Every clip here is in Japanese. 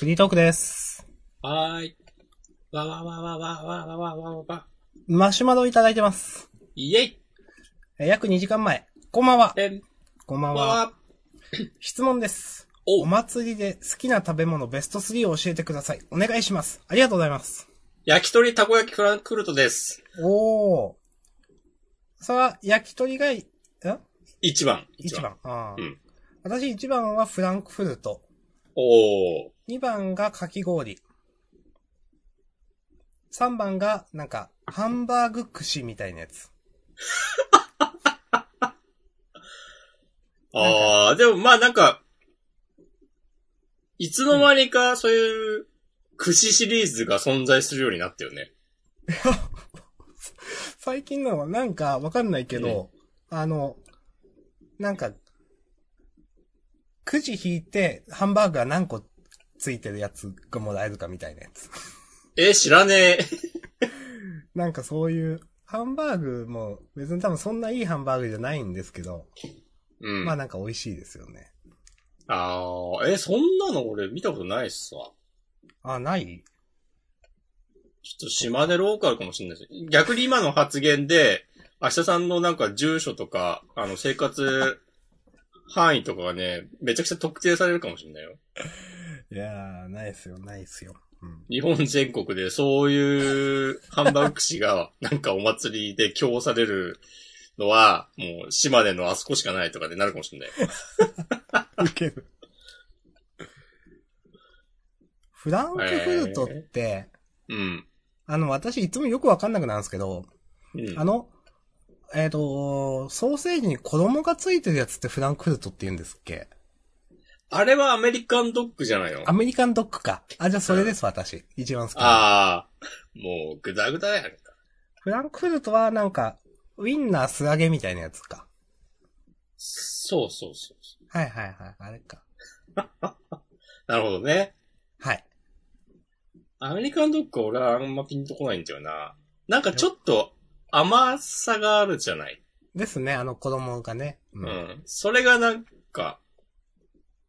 フリートークです。はーい。わわわわわわわわわわわ。マシュマロいただいてます。イェイえー約2時間前。こんばんは。こんばんは。わ 質問です。おお祭りで好きな食べ物ベスト3を教えてください。お願いします。ありがとうございます。焼き鳥たこ焼きフランクフルトです。おー。それは、焼き鳥がい、ん一番。一。番。あーうん私一番はフランクフルト。おー。二番がかき氷。三番が、なんか、ハンバーグ串みたいなやつ。あー、でもまあなんか、いつの間にかそういう、串シリーズが存在するようになったよね。最近のはなんかわかんないけど、あの、なんか、くじ引いてハンバーグが何個ついてるやつがもらえるかみたいなやつ。え、知らねえ。なんかそういう、ハンバーグも別に多分そんないいハンバーグじゃないんですけど、うん。まあなんか美味しいですよね。あー、え、そんなの俺見たことないっすわ。あ、ない？ちょっと島根ローカルかもしれないです。逆に今の発言で、明日さんのなんか住所とか、あの生活範囲とかがね、めちゃくちゃ特定されるかもしれないよ。いやー、ないっすよ、ないっすよ。うん。日本全国でそういうハンバーグ串がなんかお祭りで供されるのは、もう島根のあそこしかないとかでなるかもしれない。ウケる。フランクフルトって、うん。あの、私いつもよくわかんなくなるんですけど、うん、あの、えっ、と、ソーセージに衣がついてるやつってフランクフルトって言うんですっけ？あれはアメリカンドッグじゃないの？アメリカンドッグか。あ、じゃあそれです、私。一番好き。ああ、もうぐだぐだやんか。フランクフルトはなんか、ウィンナー素揚げみたいなやつか。そうそうそうそはいはいはい、あれか。う。なるほどね。はい。アメリカンドッグは俺はあんまピンとこないんだよな。なんかちょっと甘さがあるじゃない？ですね、あの子供がね。ううん。それがなんか、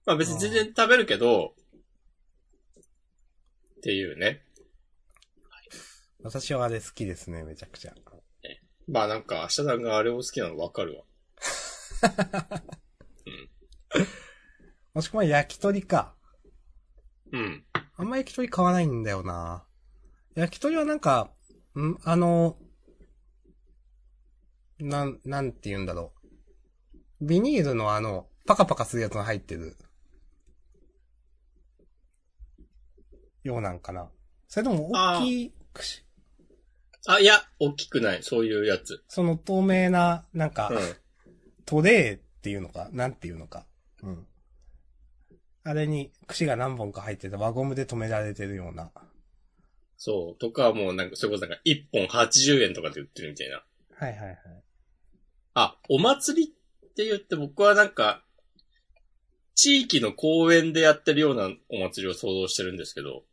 まあ別に全然食べるけど、っていうね。私はあれ好きですね、めちゃくちゃ。まあなんか、明日さんがあれを好きなのわかるわ。もしくは焼き鳥か。うん。あんま焼き鳥買わないんだよな。焼き鳥はなんか、ん？あの、なん、なんて言うんだろう。ビニールのあの、パカパカするやつが入ってる。ようなんかな。それとも大きい串、あ、いや、大きくない。そういうやつ。その透明な、なんか、うん。トレーっていうのか、なんていうのか。うん。あれに串が何本か入ってて輪ゴムで止められてるような。そう。とかもうなんか、それこそなんか1本80円とかで売ってるみたいな。はいはいはい。あ、お祭りって言って僕はなんか、地域の公園でやってるようなお祭りを想像してるんですけど、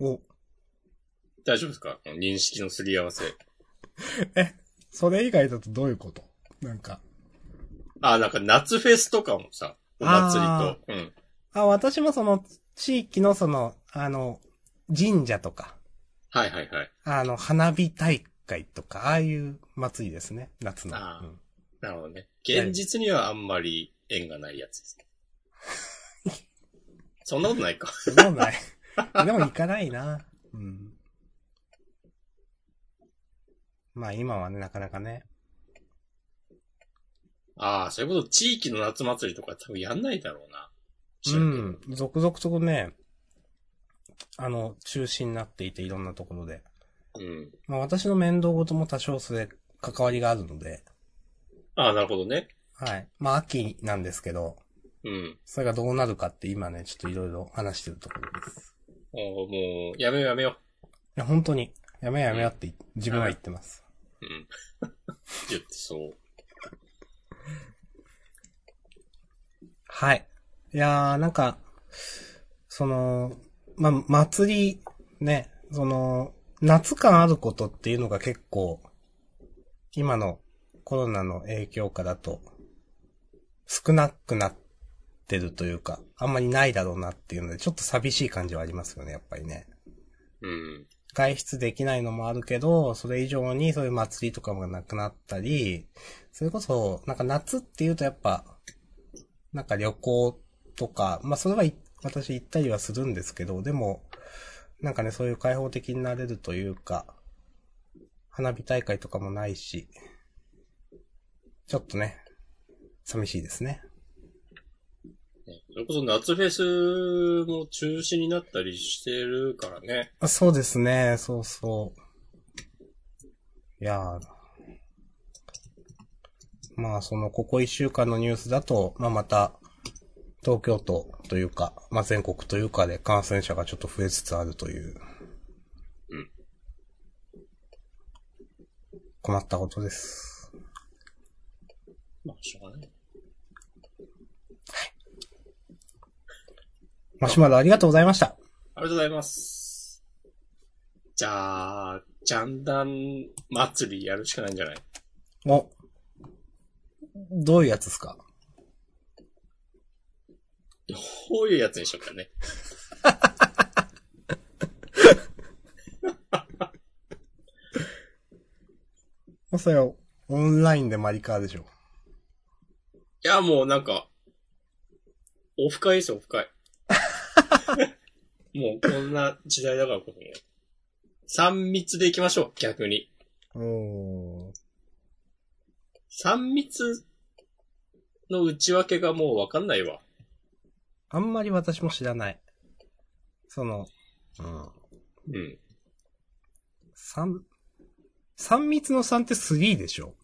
お、大丈夫ですか？認識のすり合わせ。それ以外だとどういうこと？なんか。あ、なんか夏フェスとかもさ、お祭りと。うん。あ、私もその、地域のその、あの、神社とか、はいはいはい。あの、花火大会とか、ああいう祭りですね。夏の。あーうんなるほどね。現実にはあんまり縁がないやつですね。そんなことないか。そんなことない。でも行かないな。うん。まあ今はね、なかなかね。ああ、そういうこと、地域の夏祭りとか多分やんないだろうな。知うん。続々とね、あの、中止になっていて、いろんなところで。うん。まあ私の面倒事も多少それ、関わりがあるので、ああ、なるほどね。はい。まあ秋なんですけど、うん。それがどうなるかって今ね、ちょっといろいろ話してるところです。もう、やめようやめよいや、本当に、やめようやめようって自分は言ってます。う。うん。言ってそう。はい。いやー、なんか、その、まあ、祭り、ね、その、夏感あることっていうのが結構、今のコロナの影響下だと、少なくなっってるというか、あんまりないだろうなっていうので、ちょっと寂しい感じはありますよね、やっぱりね。うん。外出できないのもあるけど、それ以上にそういう祭りとかもなくなったり、それこそ、なんか夏っていうとやっぱ、なんか旅行とか、まあそれはい私行ったりはするんですけど、でも、なんかね、そういう開放的になれるというか、花火大会とかもないし、ちょっとね、寂しいですね。それこそ夏フェスも中止になったりしてるからね。あそうですね、そうそう。いやーまあ、その、ここ一週間のニュースだと、まあまた、東京都というか、まあ全国というかで感染者がちょっと増えつつあるという。うん。困ったことです。まあ、しょうがない。マシュマロありがとうございました。ありがとうございます。じゃあ、ジャンダン祭りやるしかないんじゃない？お、どういうやつですか？どういうやつにしようかね。まあそれは、オンラインでマリカーでしょ。いや、もうなんか、オフ会ですよ、オフ会。もうこんな時代だからこそね。三密で行きましょう、逆に。おー。三密の内訳がもうわかんないわ。あんまり私も知らない。その、うん。うん。三、三密の三って3でしょ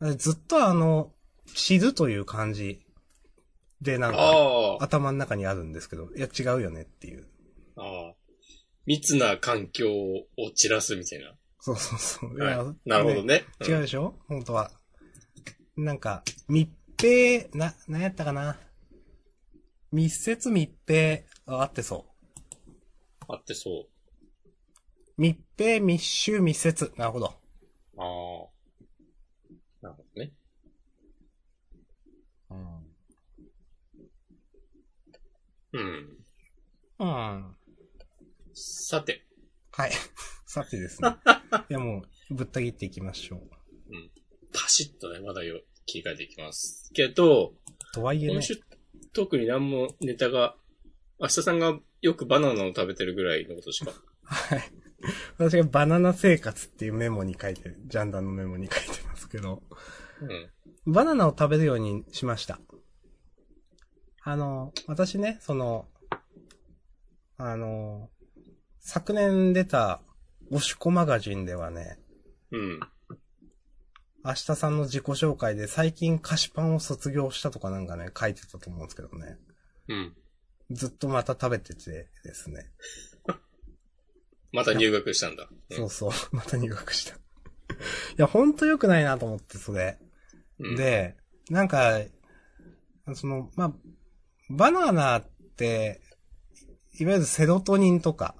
うん。ずっとあの、知るという漢字でなんか。頭の中にあるんですけど、いや違うよねっていう。ああ。密な環境を散らすみたいな。そうそうそう。いはいやなるほどね。違うでしょ？本当は。なんか、密閉、な、何やったかな？密接密閉、ああってそう。あってそう。密閉、密集、密接。なるほど。ああ。なるほどね。うん。うん。うん。さて。はい。さてですね。いやもう、ぶった切っていきましょう。パシッとね、話題を切り替えていきます。けど、とはいえね今。週、特に何もネタが、明日さんがよくバナナを食べてるぐらいのことしか。はい。私がバナナ生活っていうメモに書いてる、ジャンダンのメモに書いてますけど、うん。バナナを食べるようにしました。あの、私ね、その、あの、昨年出た、おしこマガジンではね、うん。明日さんの自己紹介で最近菓子パンを卒業したとかなんかね、書いてたと思うんですけどね。うん。ずっとまた食べててですね。また入学したんだ。うんそうそう、また入学した。いや、ほんと良くないなと思って、それ。うん、で、なんか、その、まあ、バナナって、いわゆるセロトニンとか、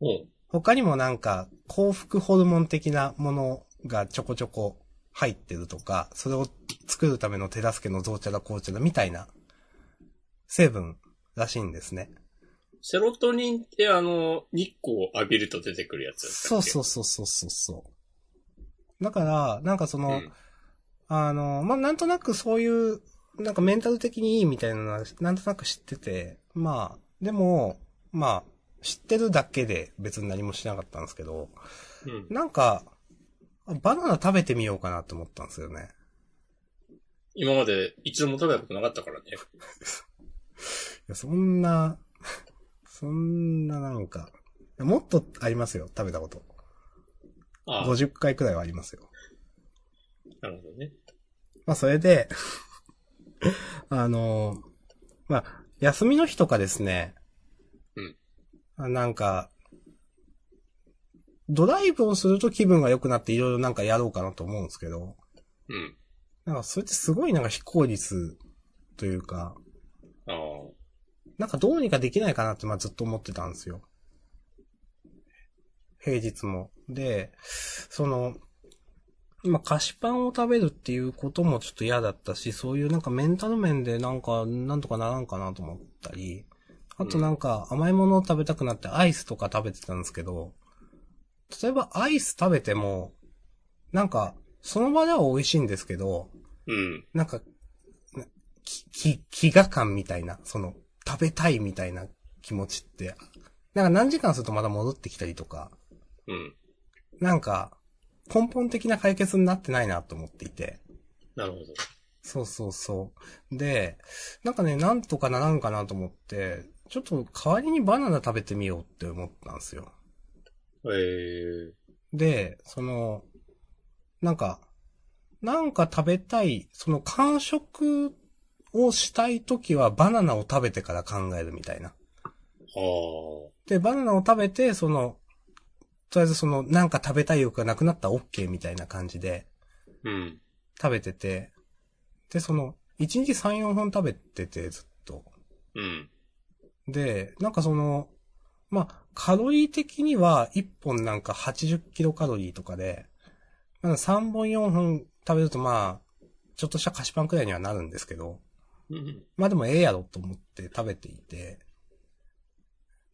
おう他にもなんか幸福ホルモン的なものがちょこちょこ入ってるとか、それを作るための手助けの増茶だ紅茶だみたいな成分らしいんですね。セロトニンってあの、日光を浴びると出てくるやつそうそうそうそうそうそう。だから、なんかその、うん。あの、まあ、なんとなくそういう、なんかメンタル的にいいみたいなのは、なんとなく知ってて、まあ、でも、まあ、知ってるだけで別に何もしなかったんですけど、うん。なんか、あバナナ食べてみようかなって思ったんですよね。今まで一度も食べたことなかったからね。いや、そんな、そんななんか、もっとありますよ、食べたこと。ああ、50回くらいはありますよ。なるほどね。まあ、それで、あの、まあ、休みの日とかですね。うんあ。なんか、ドライブをすると気分が良くなっていろいろなんかやろうかなと思うんですけど、うん。なんかそれってすごいなんか非効率というか、ああ。なんかどうにかできないかなってまあずっと思ってたんですよ。平日も。で、その、まあ、菓子パンを食べるっていうこともちょっと嫌だったし、そういうなんかメンタル面でなんか、なんとかならんかなと思ったり、あとなんか甘いものを食べたくなってアイスとか食べてたんですけど、例えばアイス食べても、なんか、その場では美味しいんですけど、うん。なんか、き、飢餓感みたいな、その、食べたいみたいな気持ちって、なんか何時間するとまた戻ってきたりとか、うん。なんか、根本的な解決になってないなと思っていて。なるほど。そうそうそう。で、なんかね、なんとかならんかなと思って、ちょっと代わりにバナナ食べてみようって思ったんですよ。えー。で、その、なんか、なんか食べたい、その完食をしたいときはバナナを食べてから考えるみたいな。あで、バナナを食べて、その、とりあえずその、なんか食べたい欲がなくなったら OK みたいな感じでー。うん。食べてて、で、その、1日3、4本食べてて、ずっと。うん。で、なんかその、まあ、カロリー的には1本なんか80キロカロリーとかで、まあ、3本4本食べるとまあ、ちょっとした菓子パンくらいにはなるんですけど、うん。まあでもええやろと思って食べていて、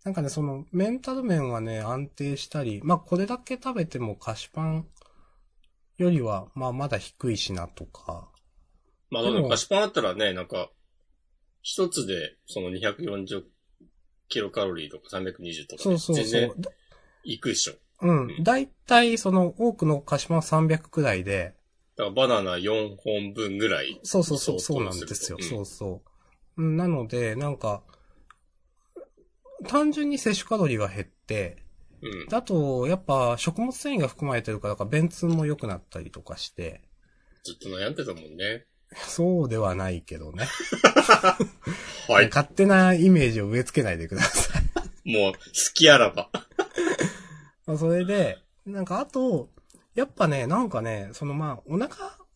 なんかね、そのメンタル面はね、安定したり、まあこれだけ食べても菓子パンよりは、まあまだ低いしなとか、まあ、でも菓子パンだったらね、なんか、一つで、その240キロカロリーとか320とかで、そうそうそ全然う。いくでしょ。うん。だいたいその多くの菓子パンは300くらいで、だからバナナ4本分ぐらい。そうそうそう、そうなんですよ。するとそうそう。うんなので、なんか、単純に摂取カロリーが減って、うん。だと、やっぱ食物繊維が含まれてるから、便通も良くなったりとかして、ずっと悩んでたもんね。そうではないけどね。はい。勝手なイメージを植え付けないでください。もう、好きあらば。まあそれで、なんかあと、やっぱね、なんかね、そのまあ、お腹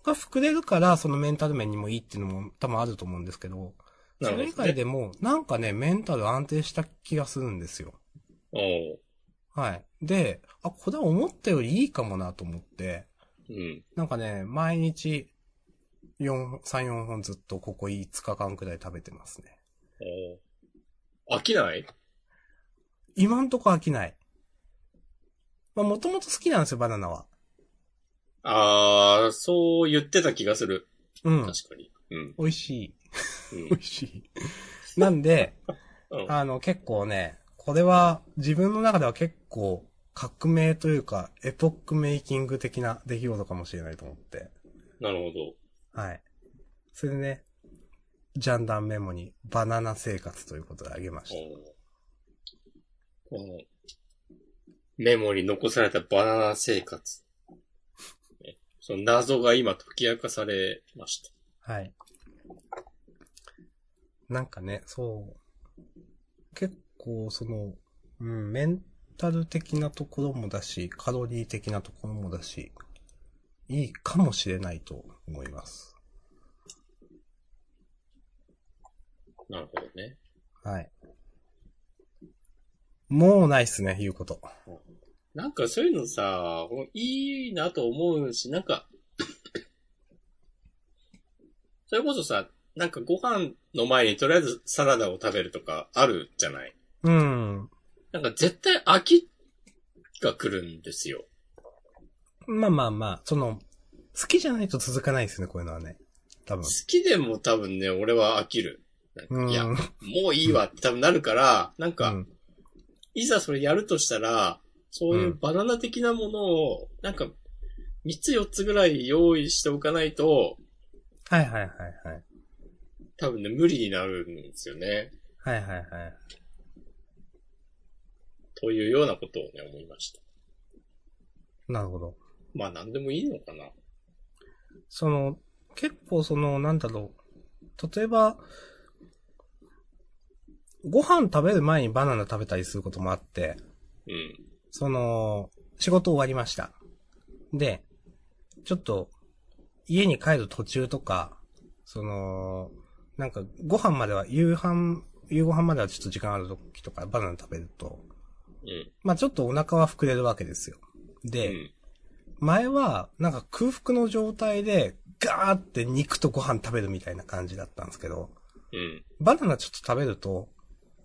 が膨れるから、そのメンタル面にもいいっていうのも多分あると思うんですけど、それ以。外でも、なんかね、メンタル安定した気がするんですよ。はい。で、あ、これは思ったよりいいかもなと思って、うん。なんかね、毎日、4、3、4本ずっとここ5日間くらい食べてますね。飽きない？今んとこ飽きない。まあ、もともと好きなんですよ、バナナは。あー、そう言ってた気がする。うん。確かに。うん。美味しい。うん美味しい。なんで、うん。あの、結構ね、これは自分の中では結構革命というか、エポックメイキング的な出来事かもしれないと思って。なるほど。はい。それでね、ジャンダンメモにバナナ生活ということであげました。この、メモに残されたバナナ生活。ねその謎が今解き明かされました。はい。なんかね、そう。結構、その、うん、メンタル的なところもだし、カロリー的なところもだし、いいかもしれないと思います。なるほどね。はい。もうないっすね、言うこと。なんかそういうのさ、いいなと思うし、なんか、それこそさ、なんかご飯の前にとりあえずサラダを食べるとかあるじゃない？うん。なんか絶対飽きが来るんですよ。まあまあまあ、その、好きじゃないと続かないですね、こういうのはね。多分好。きでも多分ね、俺は飽きる。なんかうん。いや、もういいわって多分なるから、なんか、うんいざそれやるとしたら、そういうバナナ的なものを、なんか、3つ4つぐらい用意しておかないと、はいはいはいはい。多分ね、無理になるんですよね。はいはいはい。というようなことをね、思いました。なるほど。まあ、なんでもいいのかな。その、結構その、なんだろう。例えば、ご飯食べる前にバナナ食べたりすることもあって、うん。その、仕事終わりました。で、ちょっと、家に帰る途中とか、その、なんか、ご飯までは、夕飯、夕ご飯まではちょっと時間ある時とかバナナ食べると、うん。まあちょっとお腹は膨れるわけですよ。で、うん。前は、なんか空腹の状態で、ガーって肉とご飯食べるみたいな感じだったんですけど、うん。バナナちょっと食べると、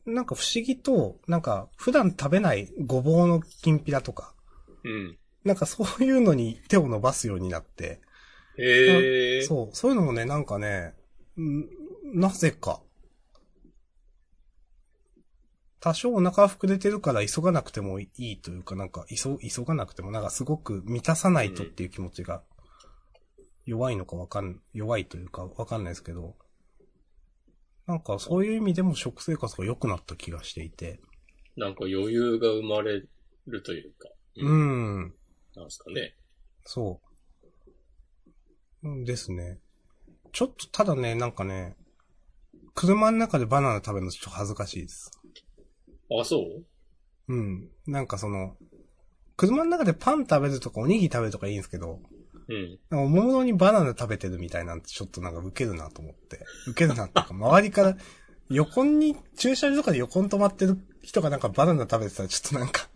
なんか不思議と、なんか普段食べないごぼうのきんぴらとか、うん。なんかそういうのに手を伸ばすようになって、へえ。そう、そういうのもね、なんかね、んなぜか。多少お腹膨れてるから急がなくてもいいというか、なんか急、急がなくてもなんかすごく満たさないとっていう気持ちが弱いのかわかん、弱いというかわかんないですけど、なんかそういう意味でも食生活が良くなった気がしていて、なんか余裕が生まれるというか。う。ん、なんですかね。そう。うんですね。ちょっとただね、なんかね、車の中でバナナ食べるのちょっと恥ずかしいです。あ、そう？うん。なんかその、車の中でパン食べるとかおにぎり食べるとかいいんですけど、うん。なんかおもむろにバナナ食べてるみたいなんてちょっとなんかウケるなと思って。ウケるなっていうか、周りから、横に、駐車場とかで横に止まってる人がなんかバナナ食べてたらちょっとなんか、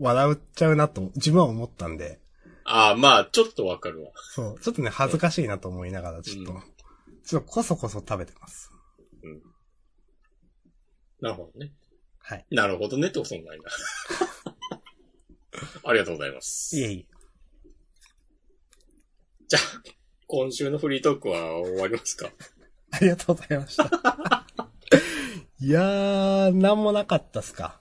笑っちゃうなと自分は思ったんで、ああ、まあ、ちょっとわかるわ。そう、ちょっとね、恥ずかしいなと思いながら、ちょっと、うんちょっとこそこそ食べてます。なるほどね。はい。なるほどねってこともないな。ありがとうございます。いえいえ。じゃあ、今週のフリートークは終わりますか？ありがとうございました。いやー、なんもなかったっすか。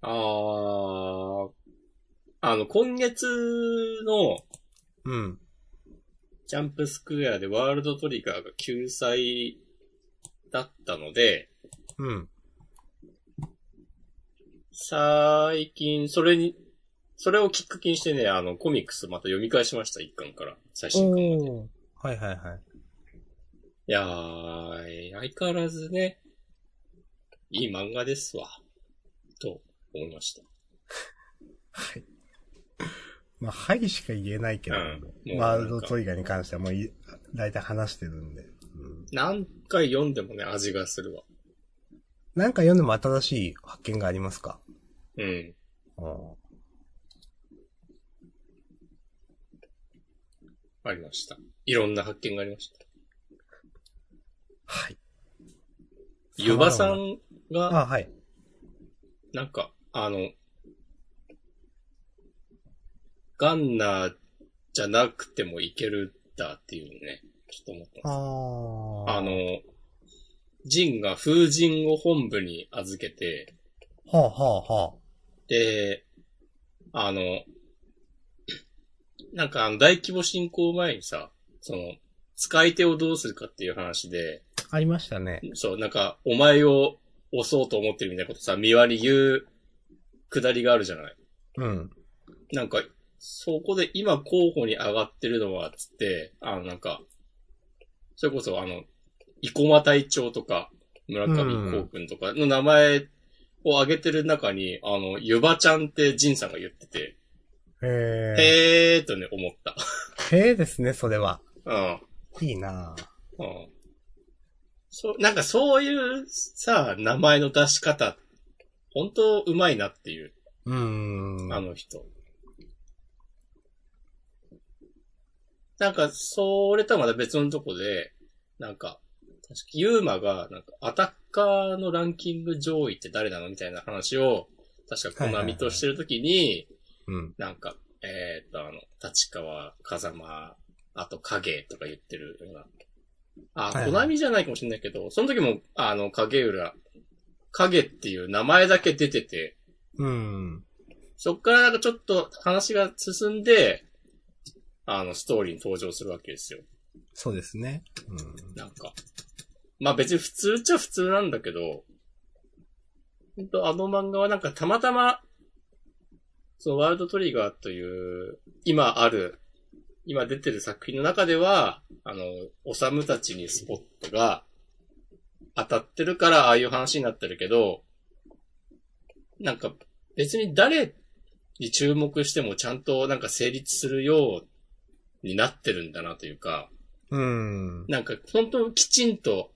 あー、あの、今月のうん。ジャンプスクエアでワールドトリガーが救済だったので、うん。最近、それに、それをきっかけにしてね、あの、コミックスまた読み返しました、一巻から。最新巻まで。はいはいはい。いやー、相変わらずね、いい漫画ですわ。と思いました。はい。まあ、はいしか言えないけど、うんワールドトリガーに関してはもうい、だいたい話してるんで。うん。何回読んでもね、味がするわ。なんか読んでも新しい発見がありますか？うん。うん。ありました。いろんな発見がありました。はい。ゆばさんが、あ、はい。なんか、あの、ガンナーじゃなくてもいけるんだっていうね、ちょっと思ったんですあー。あの、ジンが風神を本部に預けて、はあはあはで、あの、なんかあの大規模進行前にさ、その、使い手をどうするかっていう話で、あ。ありましたね。そう、なんか、お前を押そうと思ってるみたいなことさ、三輪に言う、くだりがあるじゃない。うん。なんか、そこで今候補に上がってるのは、つって、あの、なんか、それこそあの、生駒隊長とか、村上光くんとかの名前を挙げてる中に、あの、ゆばちゃんってジンさんが言ってて、へー。へーとね、思った。へーですね、それは。うん。いいなぁ。うん。そう、なんかそういうさ、名前の出し方、本当うまいなっていう、うーん。あの人。なんか、それとはまた別のとこで、なんか、確かユーマが、なんか、アタッカーのランキング上位って誰なのみたいな話を、確かコナミとしてるときに、うん。なんか、えーっと、あの、立川、風間、あと影とか言ってるような。あ、コナミじゃないかもしれないけど、その時も、あの、影浦、影っていう名前だけ出てて、うん。そっからなんかちょっと話が進んで、あの、ストーリーに登場するわけですよ。そうですね。うん。なんか。まあ別に普通っちゃ普通なんだけど、ほんとあの漫画はなんかたまたま、そのワールドトリガーという、今ある、今出てる作品の中では、あの、おさむたちにスポットが当たってるからああいう話になってるけど、なんか別に誰に注目してもちゃんとなんか成立するようになってるんだなというか、うん。なんか、本当きちんと、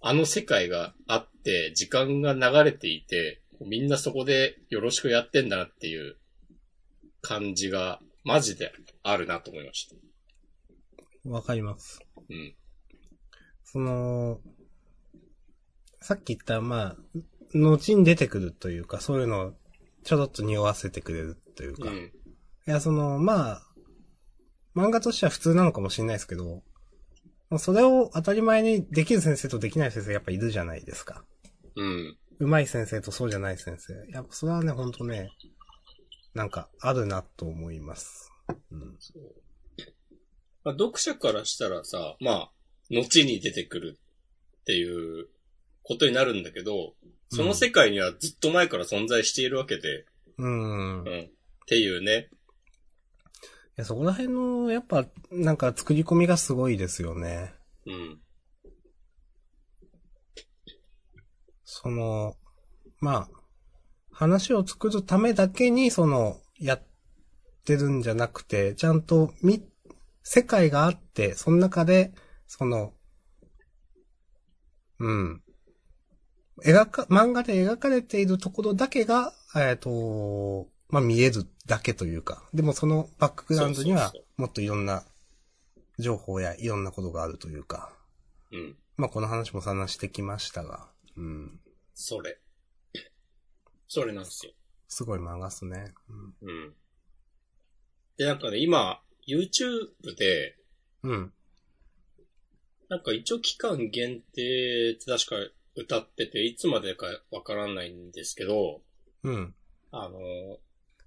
あの世界があって、時間が流れていて、みんなそこでよろしくやってんだなっていう感じが、マジであるなと思いました。わかります。うん。その、さっき言った、まあ、後に出てくるというか、そういうのをちょろっと匂わせてくれるというか。いうん。や、その、まあ、漫画としては普通なのかもしれないですけど、それを当たり前にできる先生とできない先生やっぱいるじゃないですか。うん。上手い先生とそうじゃない先生。やっぱそれはね、ほんとね、なんかあるなと思います。うん。まあ、読者からしたらさ、まあ、後に出てくるっていうことになるんだけど、その世界にはずっと前から存在しているわけで、うん。いうん。っていうね。や、そこら辺の、やっぱ、なんか作り込みがすごいですよね。うん。その、まあ、話を作るためだけに、その、やってるんじゃなくて、ちゃんと、み、世界があって、その中で、その、うん。描か、漫画で描かれているところだけが、えっ、と、まあ見えるだけというか、でもそのバックグラウンドにはもっといろんな情報やいろんなことがあるというか、うん。まあこの話も散々してきましたが、うん。それ。それなんですよ。すごい漫画っすね。うん。で、なんかね、今、YouTube で、うん。うん。なんか一応期間限定って確か歌ってて、いつまでかわからないんですけど、うん。あの、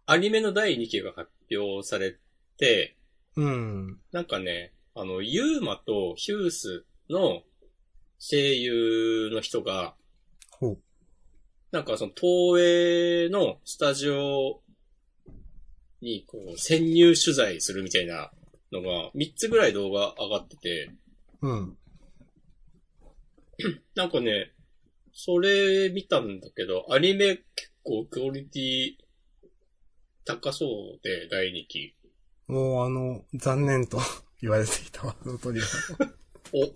アニメの第2期が発表されて、うん。なんかね、あの、ユーマとヒュースの声優の人が、ほう。なんかその東映のスタジオにこう潜入取材するみたいなのが3つぐらい動画上がってて、うん。なんかね、それ見たんだけど、アニメ結構クオリティ高そうで、第2期。もうあの、残念と 言われていたワードトリガーお、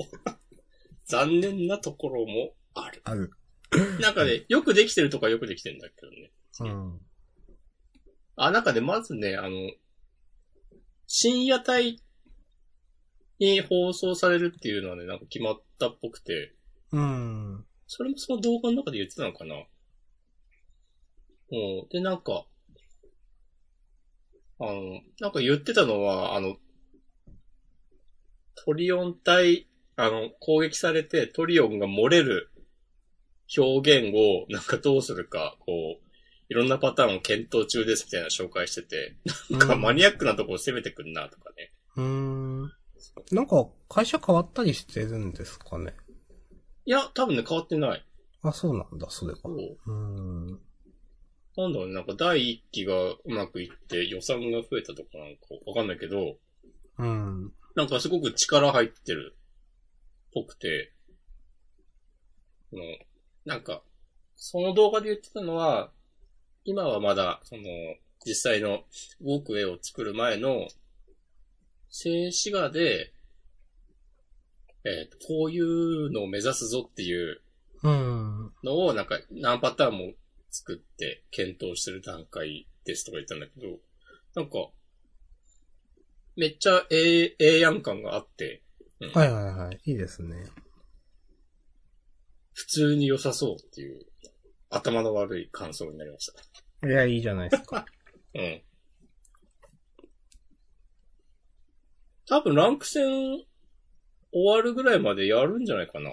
残念なところもある。ある。なんかね、よくできてるとかよくできてるんだけどね。うん。あ、なんかね、まずね、あの、深夜帯に放送されるっていうのはね、なんか決まったっぽくて、うん。それもその動画の中で言ってたのかなうん。で、なんか、あの、なんか言ってたのは、あの、トリオン隊、あの、攻撃されてトリオンが漏れる表現をなんかどうするか、こう、いろんなパターンを検討中ですみたいな紹介してて、なんかマニアックなところ攻めてくんなとかね。うん。なんか、会社変わったりしてるんですかね？いや、多分ね、変わってない。あ、そうなんだ、それが。そううん。なんだろうね、なんか第一期がうまくいって予算が増えたとかなんかわかんないけど、うん。なんかすごく力入ってるっぽくて、そのなんか、その動画で言ってたのは、今はまだ、その、実際のウォークウェイを作る前の、静止画で、えっ、と、こういうのを目指すぞっていううん。のを、なんか、何パターンも作って検討してる段階ですとか言ったんだけど、なんか、めっちゃええ、ええやん感があって、はいはいはい。いいですね。普通に良さそうっていう、頭の悪い感想になりました。いや、いいじゃないですか。うん。多分ランク戦終わるぐらいまでやるんじゃないかな。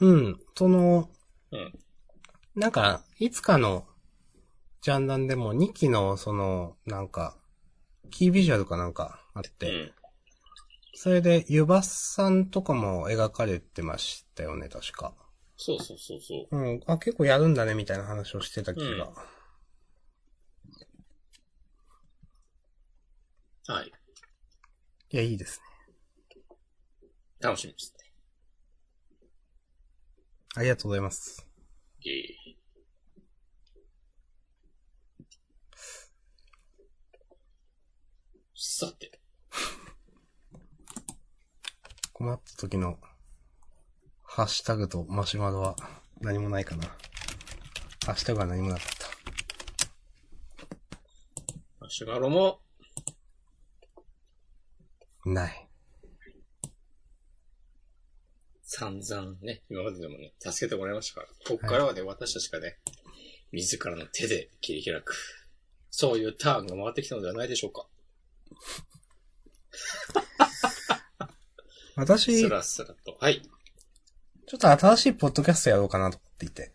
うん。その、うんなんか、いつかの、ジャンダンでも2期の、その、なんか、キービジュアルかなんかあって、うん。それで、ユバさんとかも描かれてましたよね、確か。そうそうそうそう。うん。あ、結構やるんだね、みたいな話をしてた気が。はい。いや、いいですね。楽しみですね。ありがとうございます。いえいえさて。困った時の、ハッシュタグとマシュマロは何もないかな。ハッシュタグは何もなかった。マシシガロも、ない。散々ね、今まででもね、助けてもらいましたから。ここからはね、私たちがね、自らの手で切り開く。そういうターンが回ってきたのではないでしょうか。私、スちょラスラと。はい。っと新しいポッドキャストやろうかなと思っていて。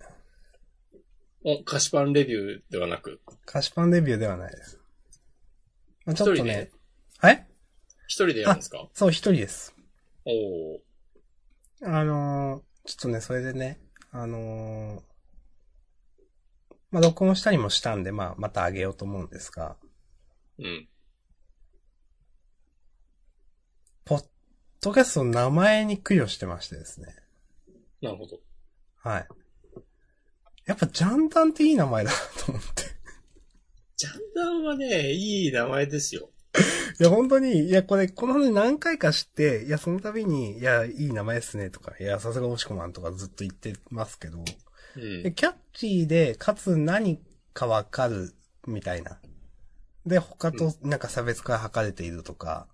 お、菓子パンレビューではなく、菓子パンレビューではないです。まあ、ちょっとね、はい一人でやるんですか？そう、一人です。おー。あのーちょっとね、それでね、あのーまあ、録音したりもしたんで、まあ、またあげようと思うんですが、うん。ポッドキャストの名前に供養してましてですね。なるほど。はい。やっぱジャンダンっていい名前だなと思って。ジャンダンはね、いい名前ですよ。いや、本当に、いや、これ、この話何回か知って、いや、その度に、いや、いい名前ですね、とか、いや、さすが押し込まんとかずっと言ってますけど、うんで。キャッチーで、かつ何かわかる、みたいな。で、他となんか差別化が図れているとか、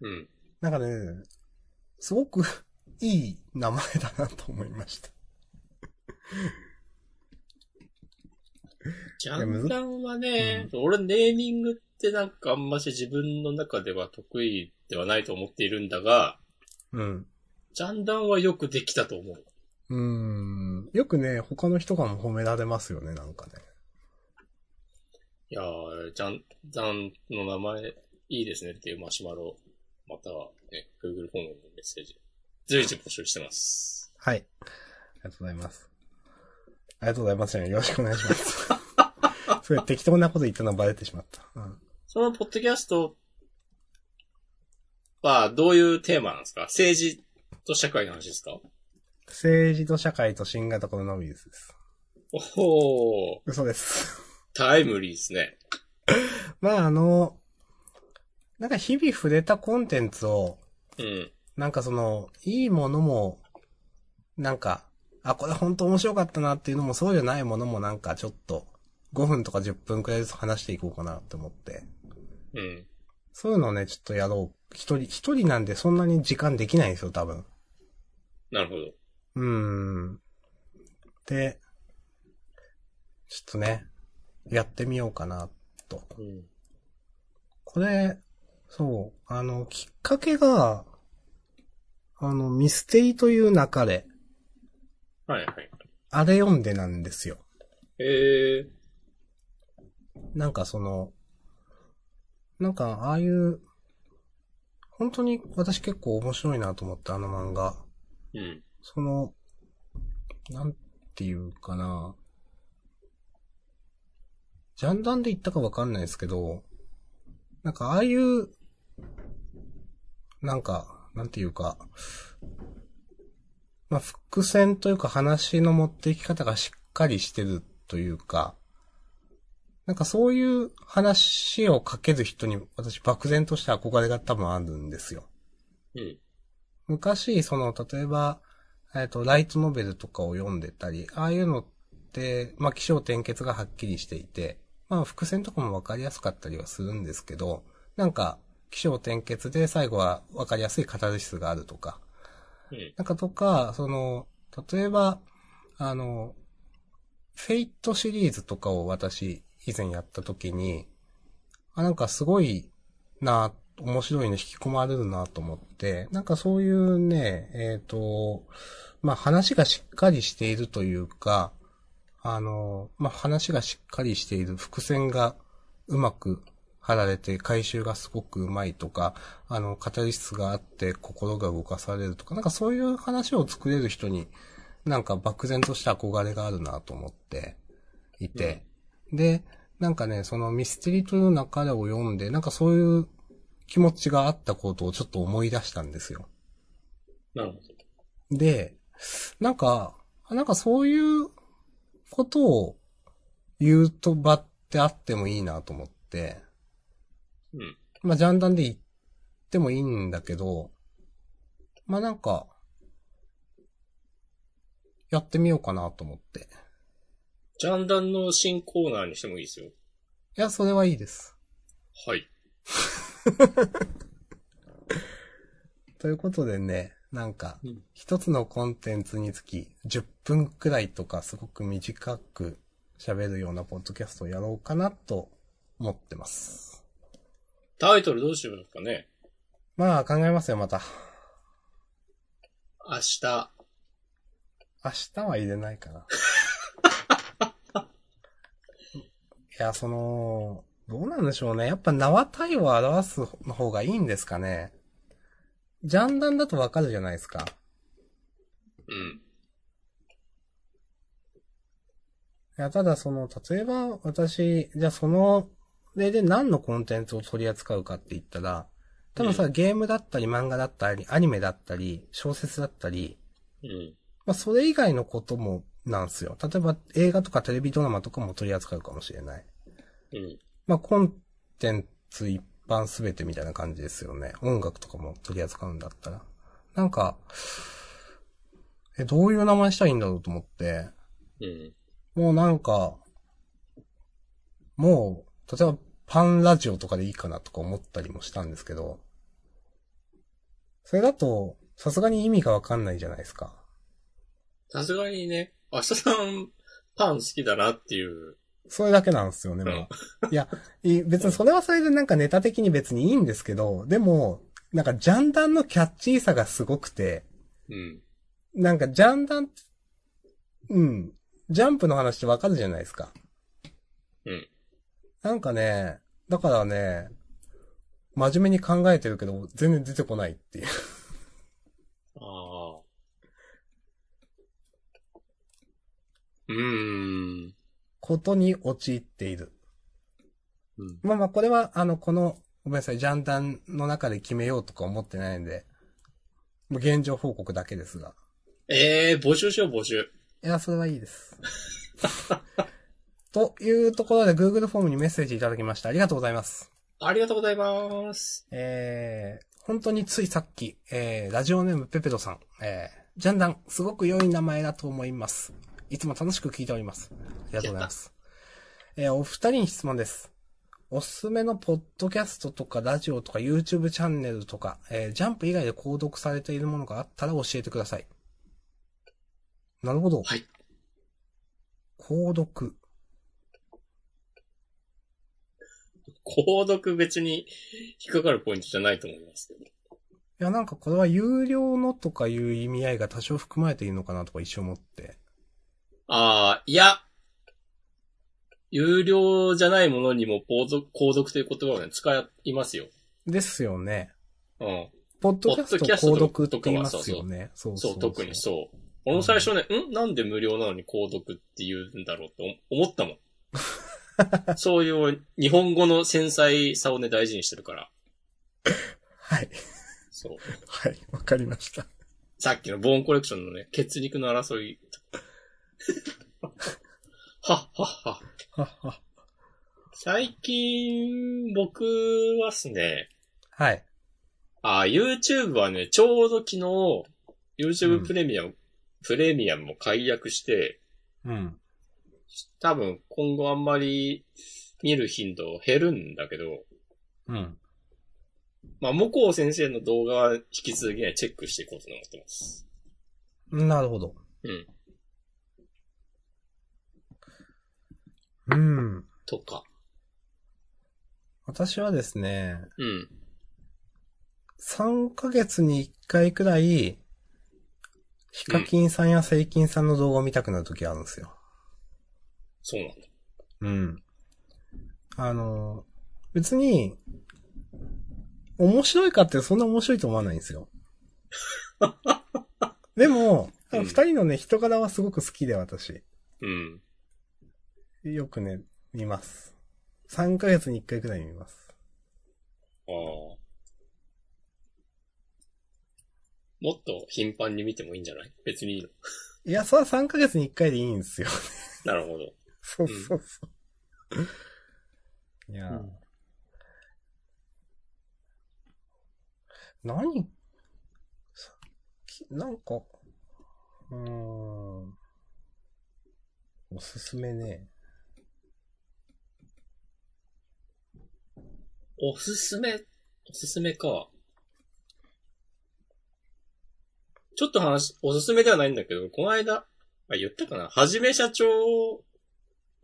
うん。なんかね、すごく いい名前だなと思いました。ジャンダンはね、俺ネーミングってなんかあんまし自分の中では得意ではないと思っているんだが、うん。ジャンダンはよくできたと思う。うーん。よくね、他の人からも褒められますよね、なんかね。いやー、ジャンダンの名前いいですねっていうマシュマロ、またはね、Google フォームのメッセージ、随時募集してます。はい。ありがとうございます。ありがとうございます。よろしくお願いします。それ適当なこと言ったのバレてしまった。うん。そのポッドキャストはどういうテーマなんですか？政治と社会の話ですか？政治と社会と新型コロナウイルスです。おー、嘘です。タイムリーですね。まあ、あの、なんか日々触れたコンテンツを、うん。なんかその、いいものも、なんか、あ、これ本当面白かったなっていうのも、そうじゃないものもなんかちょっと、5分とか10分くらいずつ話していこうかなって思って。うん。そういうのをね、ちょっとやろう。一人、一人なんでそんなに時間できないんですよ、多分。なるほど。うーん。で、ちょっとね、やってみようかな、と。うん。これ、そう、あの、きっかけが、あの、ミステリという中で、はいはい。あれ読んでなんですよ。えー。なんかその、なんか、ああいう、本当に私結構面白いなと思ったあの漫画。うん。その、なんていうかな。ジャンダンで言ったかわかんないですけど、なんかああいう、なんか、なんていうか、まあ、伏線というか話の持っていき方がしっかりしてるというか、なんかそういう話をかける人に私漠然とした憧れが多分あるんですよ。うん。昔、その、例えば、えっ、と、ライトノベルとかを読んでたり、ああいうのって、まあ、気象転結がはっきりしていて、まあ、伏線とかもわかりやすかったりはするんですけど、なんか、気象転結で最後はわかりやすいカタルシスがあるとか、うん。なんかとか、その、例えば、あの、フェイトシリーズとかを私以前やった時に、あ、なんかすごいな、面白いの引き込まれるなと思って、なんかそういうね、えっ、と、まあ話がしっかりしているというか、あの、まあ話がしっかりしている伏線がうまく貼られて回収がすごくうまいとか、あの、カタリスがあって心が動かされるとか、なんかそういう話を作れる人に、なんか漠然とした憧れがあるなと思っていて、で、なんかね、そのミステリーという中でを読んで、なんかそういう気持ちがあったことをちょっと思い出したんですよ。なるほで、なんか、なんかそういうことを言うと場ってあってもいいなと思って、ど。うん。まあ、ジャンダンで言ってもいいんだけど、まあなんか、やってみようかなと思って。ジャンダンの新コーナーにしてもいいですよ。いや、それはいいです。はい。ということでね、なんかうん、一つのコンテンツにつき10分くらいとかすごく短く喋るようなポッドキャストをやろうかなと思ってます。タイトルどうしようかね。まあ考えますよ、また。明日。明日は入れないかな。いや、その、どうなんでしょうね。やっぱ縄体を表すの方がいいんですかね。ジャンダンだとわかるじゃないですか。うん。いや、ただその、例えば私、じゃあその、例で何のコンテンツを取り扱うかって言ったら、多分さ、ゲームだったり漫画だったり、アニメだったり、小説だったり、うん。まあそれ以外のこともなんですよ。例えば映画とかテレビドラマとかも取り扱うかもしれない。うん。まあコンテンツ一般すべてみたいな感じですよね。音楽とかも取り扱うんだったら。なんか、え、どういう名前したらいいんだろうと思って、うん。もうなんか、もう、例えばパンラジオとかでいいかなとか思ったりもしたんですけど、それだと、さすがに意味がわかんないじゃないですか。さすがにね、明日さん、パン好きだなっていう。それだけなんですよね、もう。いや、い別にそれはそれでなんかネタ的に別にいいんですけど、でも、なんかジャンダンのキャッチーさがすごくて、うん。なんかジャンダン、うん、ジャンプの話ってわかるじゃないですか。うん。なんかね、だからね、真面目に考えてるけど、全然出てこないっていう。ああ。うーん。ことに陥っている。うん。まあまあ、これは、あの、この、ごめんなさい、ジャンダンの中で決めようとか思ってないんで、もう現状報告だけですが。ええー、募集しよう、募集。いや、それはいいです。というところで Google フォームにメッセージいただきました。ありがとうございます。ありがとうございます。えー、本当についさっき、えー、ラジオネームペペドさん、えー、ジャンダン、すごく良い名前だと思います。いつも楽しく聞いております。ありがとうございます。えー、お二人に質問です。おすすめのポッドキャストとかラジオとか YouTube チャンネルとか、えー、ジャンプ以外で購読されているものがあったら教えてください。なるほど。はい。購読。購読別に引っかかるポイントじゃないと思いますけど。いや、なんかこれは有料のとかいう意味合いが多少含まれているのかなとか一瞬思って。ああ、いや。有料じゃないものにも購読、購読という言葉をね、使いますよ。ですよね。うん。ポッドキャスト購読って言いますよね。そうそう、特にそう。俺も最初ね、ん？なんで無料なのに購読って言うんだろうって思ったもん。そういう日本語の繊細さをね、大事にしてるから。はい。そう。はい。わかりました。さっきのボーンコレクションのね、血肉の争い。はっはっは。はっは。最近、僕はっすね、はい。あ、YouTube はね、ちょうど昨日、うん YouTube プレミアム、プレミアムも解約して、うん。多分今後あんまり見る頻度減るんだけど、うん。まあ、モコウ先生の動画は引き続きね、チェックしていこうと思ってます。なるほど。うん。うん。とか。私はですね、うん。3ヶ月に1回くらい、ヒカキンさんやセイキンさんの動画を見たくなる時あるんですよ。そうなんだ。うん。あの、別に、面白いかってそんな面白いと思わないんですよ。でも、うん二人のね、人柄はすごく好きで私。うん。よくね、見ます。3ヶ月に1回くらい見ます。ああ。もっと頻繁に見てもいいんじゃない？別にいいの。いや、それは3ヶ月に1回でいいんですよ。なるほど。そうそうそう。いやー、うん何？さっき、なんか、うーん。おすすめね。おすすめ、おすすめか。ちょっと話、おすすめではないんだけど、この間、あ、言ったかな？はじめ社長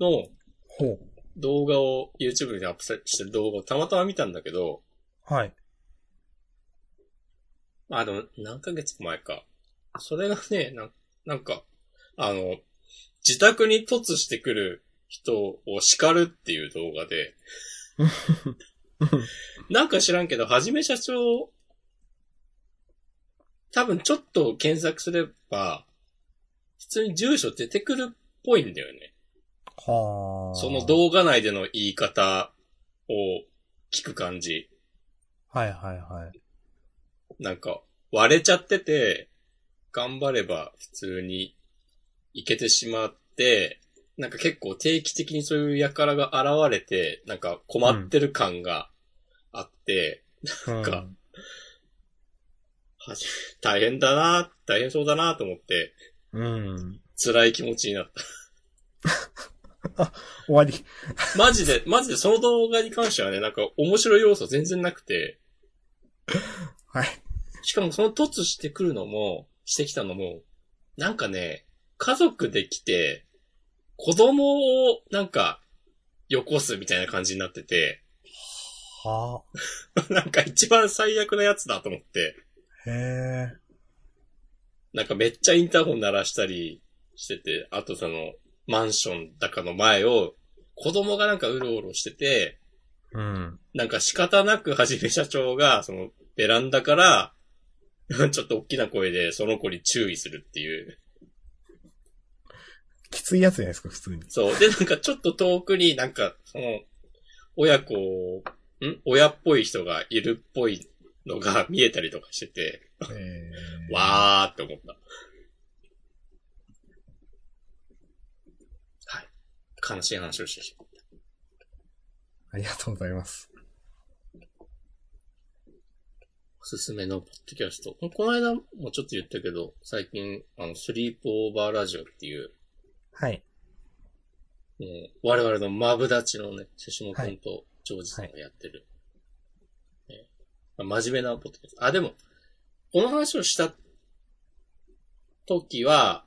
のほう。動画を YouTube にアップしてる動画をたまたま見たんだけど、はい。あ、でも何ヶ月前か。それがね、ななんか、あの、自宅に突してくる人を叱るっていう動画で、なんか知らんけど、はじめ社長、多分ちょっと検索すれば、普通に住所出てくるっぽいんだよね。はあ。その動画内での言い方を聞く感じ。はいはいはい。なんか、割れちゃってて、頑張れば普通にいけてしまって、なんか結構定期的にそういう輩が現れて、なんか困ってる感があって、なんかはじ大変だな、大変そうだなと思って、うん。辛い気持ちになった。終わり。マジで、マジでその動画に関してはね、なんか面白い要素全然なくて、はい。しかもその突してくるのも、してきたのも、なんかね、家族で来て、子供をなんか、よこすみたいな感じになってて、は なんか一番最悪なやつだと思って、あ。へえ。なんかめっちゃインターホン鳴らしたりしてて、あとその、マンションだかの前を、子供がなんかうろうろしてて、うん。なんか仕方なくはじめ社長が、その、ベランダから、ちょっと大きな声でその子に注意するっていう。きついやつじゃないですか、普通に。そう。で、なんかちょっと遠くになんか、その、親子、ん？親っぽい人がいるっぽいのが見えたりとかしてて、えー、わーって思った。はい。悲しい話をしてしまう。ありがとうございます。おすすめのポッドキャスト。この間もちょっと言ったけど、最近、あの、スリープオーバーラジオっていう、はい。もう我々のマブダチのね、シシモ君とジョージさんがやってる。ねまあ真面目なポッドキャスト。あ、でも、この話をした時は、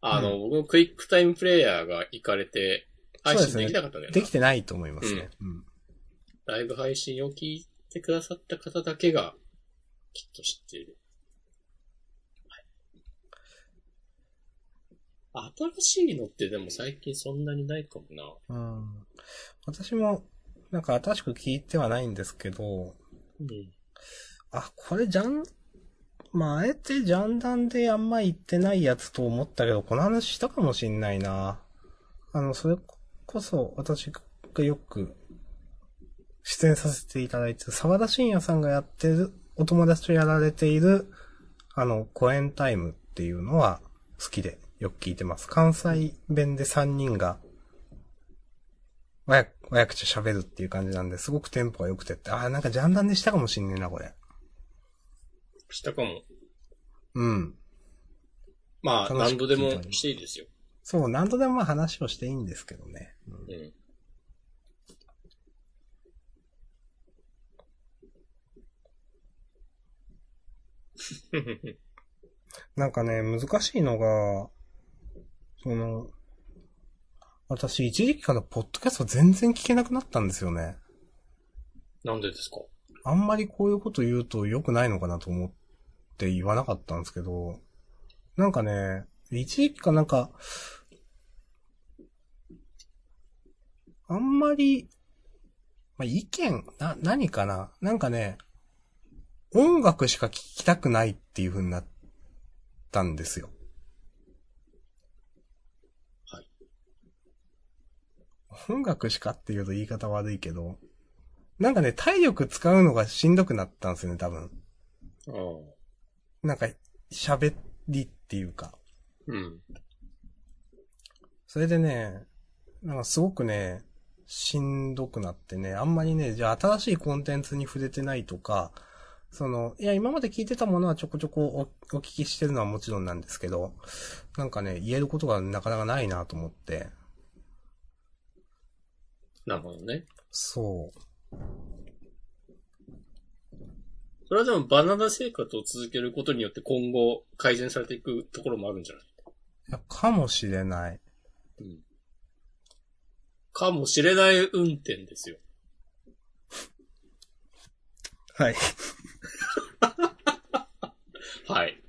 あの、僕のクイックタイムプレイヤーが行かれて、配信できなかったんだよな。できてないと思いますね。うん。ライブ配信を聞いてくださった方だけが、きっと知っている。はい、新しいのってでも最近そんなにないかもな。うん。私も、なんか新しく聞いてはないんですけど、うん。あ、これジャン、まあ、あえてジャンダンであんま言ってないやつと思ったけど、この話したかもしんないな。あの、それこそ、私がよく、出演させていただいてる、沢田信也さんがやってる、お友達とやられている、あの、コエンタイムっていうのは好きでよく聞いてます。関西弁で3人が、わや、わやくちゃ喋るっていう感じなんで、すごくテンポが良くてって、ああ、なんかジャンダンでしたかもしんねえな、これ。したかも。うん。まあ、何度でもしていいですよ。そう、何度でもまあ話をしていいんですけどね。うんうん。なんかね、難しいのが、その、私一時期からポッドキャスト全然聞けなくなったんですよね。なんでですか？あんまりこういうこと言うと良くないのかなと思って言わなかったんですけど、なんかね、一時期かなんか、あんまり、まあ、意見、な、何かな？なんかね、音楽しか聞きたくないっていう風になったんですよ。はい。音楽しかっていうと言い方悪いけど、なんかね、体力使うのがしんどくなったんですよね、多分。ああ。なんか、喋りっていうか。うん。それでね、なんかすごくね、しんどくなってね、あんまりね、じゃあ新しいコンテンツに触れてないとか、その、いや、今まで聞いてたものはちょこちょこおお聞きしてるのはもちろんなんですけど、なんかね、言えることがなかなかないなと思って、なるほどね。そう。それはでもバナナ生活を続けることによって今後改善されていくところもあるんじゃない？いや、かもしれない。うん。かもしれない運転ですよ。はい。はい。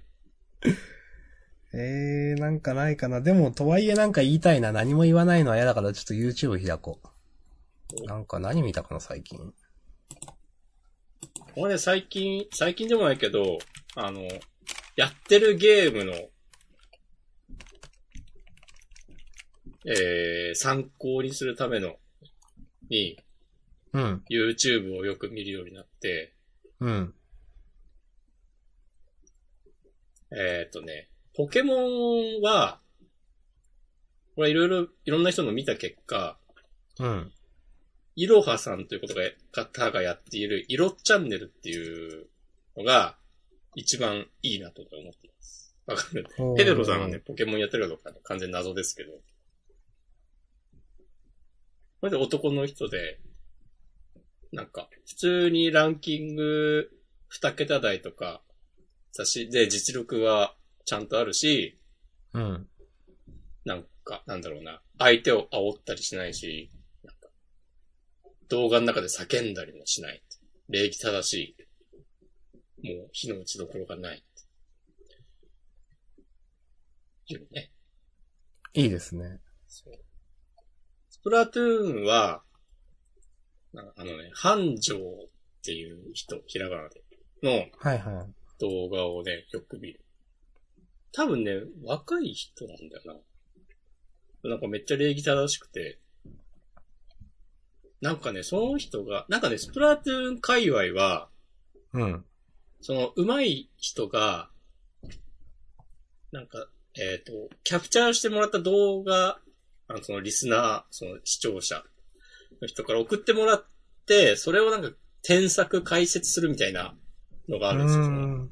えー、なんかないかな。でも、とはいえなんか言いたいな。何も言わないのは嫌だから、ちょっと YouTube 開こう。なんか何見たかな、最近。俺ね、最近、最近でもないけど、あの、やってるゲームの、えー、参考にするための、に、うん。YouTube をよく見るようになって、うん。えっ、とね、ポケモンは、これいろいろ、いろんな人の見た結果、うん。いろはさんということが、方がやっている、いろチャンネルっていうのが、一番いいなと思っています。わかるペデロさんはね、。ポケモンやってるかどうかね完全謎ですけど。これで男の人で、なんか、普通にランキング二桁台とか、雑誌で実力はちゃんとあるし、うん。なんか、なんだろうな、相手を煽ったりしないし、なんか、動画の中で叫んだりもしない。礼儀正しい。もう、火の打ちどころがない。いうね。いいですね。プラトゥーンは、なあのね、繁盛っていう人、ひらがなで、のはいはい。動画をね、よく見る。多分ね、若い人なんだよな。なんかめっちゃ礼儀正しくて。なんかね、その人が、なんかね、スプラトゥーン界隈は、うん。その、上手い人が、なんか、えっ、と、キャプチャーしてもらった動画、あの、そのリスナー、その視聴者の人から送ってもらって、それをなんか添削解説するみたいなのがあるんですよ。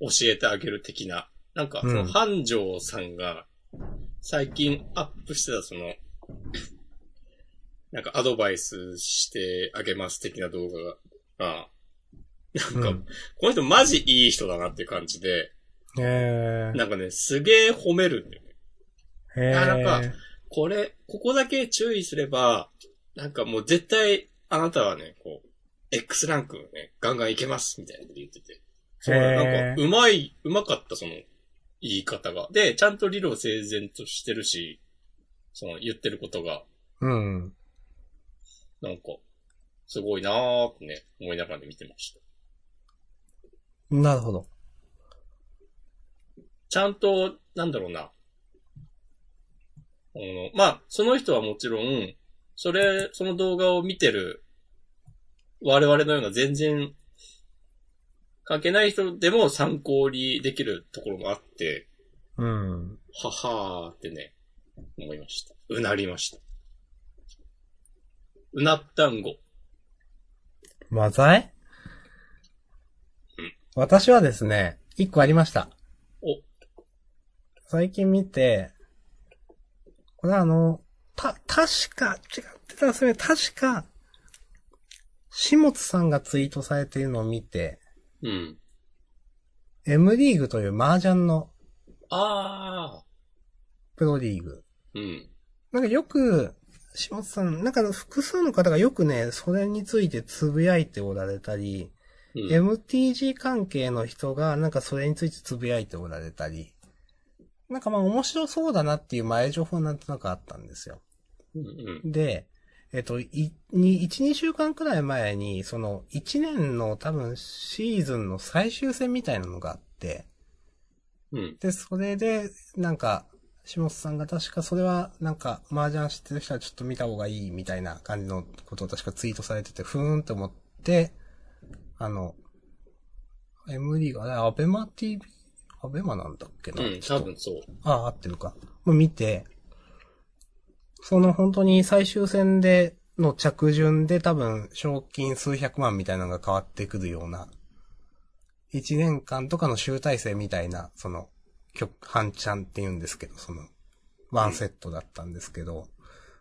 教えてあげる的な。なんか、その、うん繁盛さんが、最近アップしてたその、なんかアドバイスしてあげます的な動画が、なんか、うんこの人マジいい人だなっていう感じで、えなんかね、すげえ褒めるんだよね。なんかー。これ、ここだけ注意すれば、なんかもう絶対、あなたはね、こう、X ランクね、ガンガンいけます、みたいなこと言ってて。そう、なんか、うまい、うまかった、その、言い方が。で、ちゃんと理路整然としてるし、その、言ってることが、うん。なんか、すごいなーってね、思いながら見てました。なるほど。ちゃんと、なんだろうな。あの、まあ、その人はもちろん、それ、その動画を見てる、我々のような全然、関係ない人でも参考にできるところもあって、うん。ははーってね、思いました。うなりました。うなったんご。マザイうん私はですね、一個ありました。お、最近見て、これはあの、た、確か、違ってたらそれ、確か、しもつさんがツイートされているのを見て、うん。M リーグという麻雀のあプロリーグ。ー。うん。なんかよく、しもつさん、なんか複数の方がよくね、それについてつぶやいておられたり、うん。MTG 関係の人がなんかそれについてつぶやいておられたり、なんかまあ面白そうだなっていう前情報なんとなくあったんですよ。うんうん。で、えっと、い、に、1、2週間くらい前に、その、1年の多分シーズンの最終戦みたいなのがあって、うん。で、それで、なんか、下本さんが確かそれは、なんか、麻雀知ってる人はちょっと見た方がいいみたいな感じのことを確かツイートされてて、ふーんと思って、あの、M リーグ、あれ、アベマ TV? アベマなんだっけな、うん、多分そう。ああ、合ってるか。もう見て、その本当に最終戦での着順で多分賞金数百万みたいなのが変わってくるような、一年間とかの集大成みたいな、その、曲、半チャンって言うんですけど、その、ワンセットだったんですけど、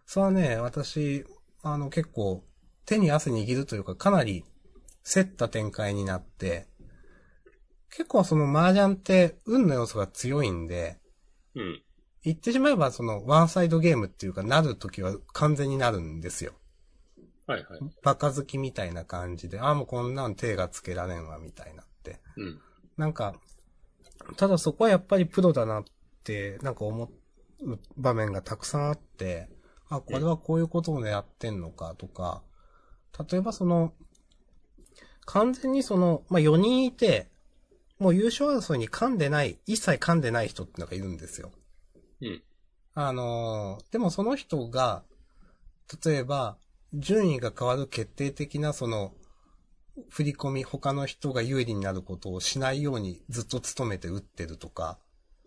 それはね、私、あの結構手に汗握るというかかなり競った展開になって、結構その麻雀って運の要素が強いんで、うん。言ってしまえばそのワンサイドゲームっていうかなるときは完全になるんですよ。はいはい。バカ好きみたいな感じで、ああもうこんなん手がつけられんわみたいなって。うん。なんか、ただそこはやっぱりプロだなって、なんか思う場面がたくさんあって、あ、これはこういうことをね、やってんのかとか、例えばその、完全にその、まあ、4人いて、もう優勝争いに噛んでない、一切噛んでない人ってのがいるんですよ。うん。あのーでもその人が、例えば、順位が変わる決定的なその、振り込み、他の人が有利になることをしないようにずっと努めて打ってるとか、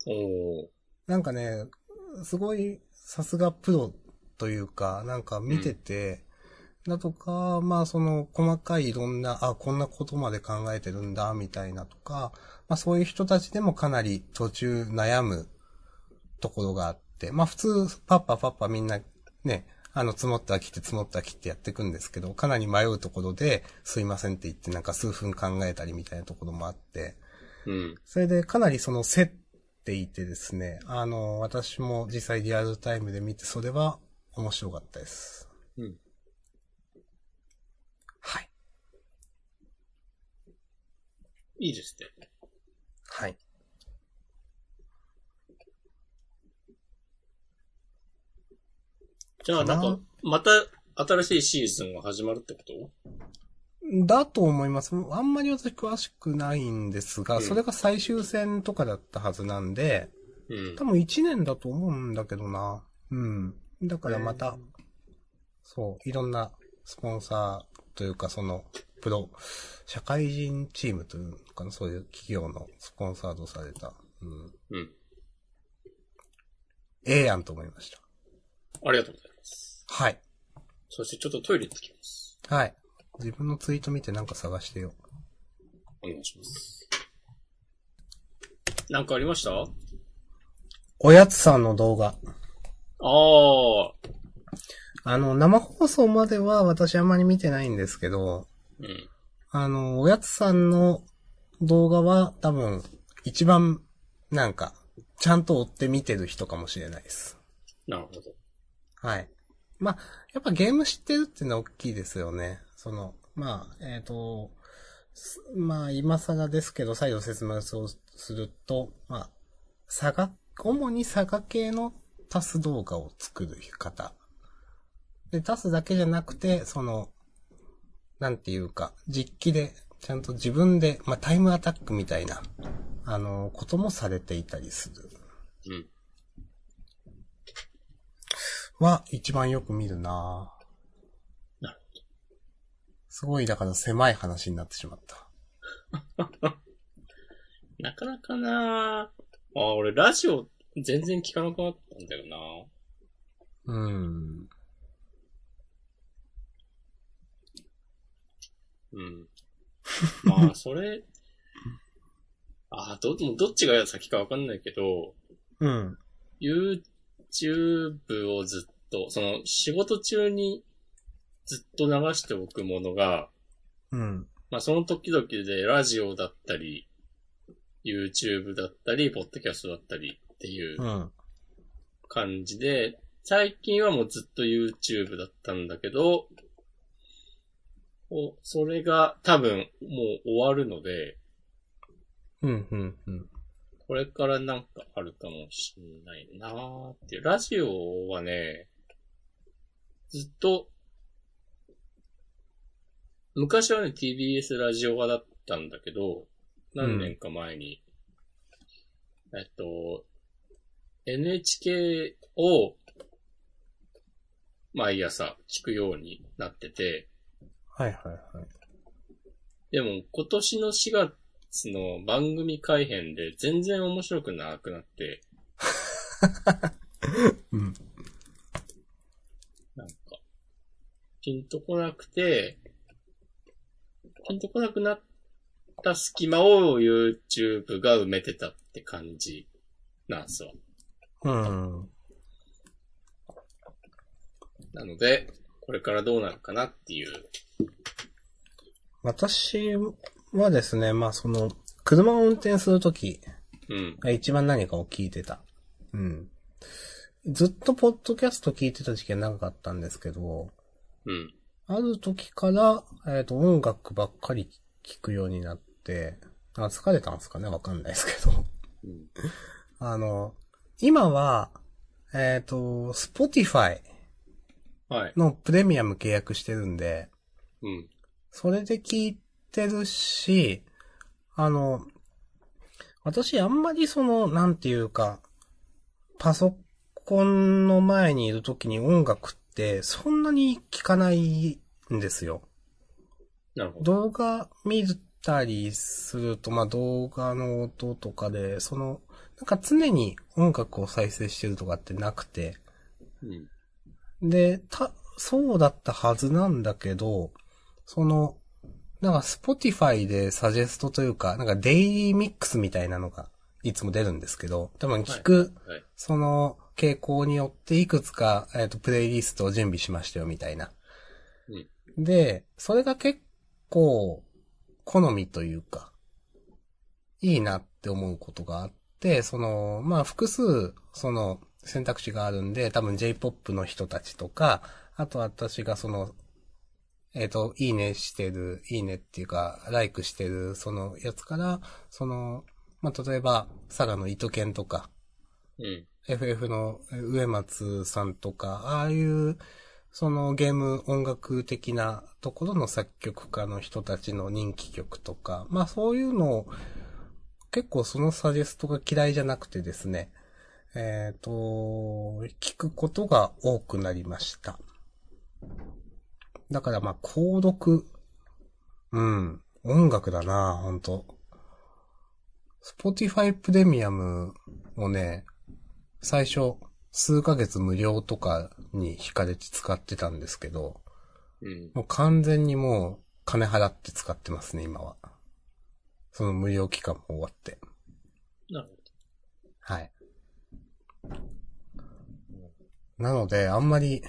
おー。なんかね、すごい、さすがプロというか、なんか見てて、だとか、まあその細かいいろんな、あ、こんなことまで考えてるんだ、みたいなとか、まあそういう人たちでもかなり途中悩むところがあって、まあ普通、パッパパッパみんなね、あの、積もったら切って積もったら切ってやっていくんですけど、かなり迷うところで、すいませんって言ってなんか数分考えたりみたいなところもあって、うん。それでかなりその競っていてですね、あの、私も実際リアルタイムで見て、それは面白かったです。うん。はい。いいですね。はい。じゃあ、なんかか、また新しいシーズンが始まるってこと？だと思います。あんまり私詳しくないんですが、うんそれが最終戦とかだったはずなんで、うん多。分1年だと思うんだけどな。うん。だからまた、そう、いろんなスポンサーというか、その、プロ、社会人チームというのかな、そういう企業のスポンサードされた、うん。うん。ええやんと思いました。ありがとうございます。はい。そしてちょっとトイレ行ってきます。はい。自分のツイート見てなんか探してよ。お願いします。なんかありました？あおやつさんの動画。あー。あの、生放送までは私あんまり見てないんですけど、うん。あの、おやつさんの動画は多分一番なんか、ちゃんと追って見てる人かもしれないです。なるほど。はい。まあ、やっぱゲーム知ってるっていうのは大きいですよね。その、まあ、えっ、と、すまあ、今更ですけど、再度説明をすると、まあ、差が、主に差が系のタス動画を作る方。で、タスだけじゃなくて、その、なんていうか、実機で、ちゃんと自分で、まあ、タイムアタックみたいな、あの、こともされていたりする。うん。は、一番よく見るななるすごい、だから狭い話になってしまった。なかなかなああ、俺ラジオ全然聞かなくなったんだよなうん。うん。まあ、それ、ああ、ど、どっちが先かわかんないけど、うん。YouTube をずっと、その仕事中にずっと流しておくものが、うん。まあその時々でラジオだったり、YouTube だったり、ポッドキャストだったりっていううん。感じで、最近はもうずっと YouTube だったんだけど、おそれが多分もう終わるので、うん。うん。うん。これからなんかあるかもしんないなーっていう。ラジオはね、ずっと、昔はね、TBS ラジオ側だったんだけど、何年か前に、えっと、NHK を毎朝聞くようになってて、はいはいはい。でも今年の4月の番組改編で全然面白くなくなって、うん。なんか、ピンとこなくて、ピンとこなくなった隙間を YouTube が埋めてたって感じなんすわ。うん。なので、これからどうなるかなっていう。私はですね、まあその、車を運転するときうん。が一番何かを聞いてた。うん。ずっとポッドキャスト聞いてた時期は長かったんですけど、うん。ある時から、えっ、と、音楽ばっかり聞くようになって、あ疲れたんですかね？わかんないですけど。うん。あの、今は、えっ、と、Spotify はい。のプレミアム契約してるんで、うん。それで聞いてるし、あの、私あんまりその、なんていうか、パソコンの前にいる時に音楽ってそんなに聞かないんですよ。なるほど。動画見たりすると、まあ、動画の音とかで、その、なんか常に音楽を再生してるとかってなくて、うん。で、た、そうだったはずなんだけど、その、なんか Spotify でサジェストというか、なんかデイリーミックスみたいなのがいつも出るんですけど、多分聞く、はい。その傾向によっていくつか、えっ、と、プレイリストを準備しましたよみたいな。うん。で、それが結構、好みというか、いいなって思うことがあって、その、まあ、複数、その、選択肢があるんで、多分 J-POP の人たちとか、あと私がその、えっ、と、いいねしてる、いいねっていうか、ライクしてる、そのやつから、その、まあ、例えば、佐賀の糸犬とか、うん。FF の上松さんとか、ああいう、そのゲーム音楽的なところの作曲家の人たちの人気曲とか、まあそういうのを、結構そのサジェストが嫌いじゃなくてですね、えっ、と、聞くことが多くなりました。だからまあ、購読、うん、音楽だな本当 Spotify プレミアムをね、最初、数ヶ月無料とかに惹かれて使ってたんですけど、うん。もう完全にもう金払って使ってますね、今は。その無料期間も終わって。なるほはい。なので、あんまり、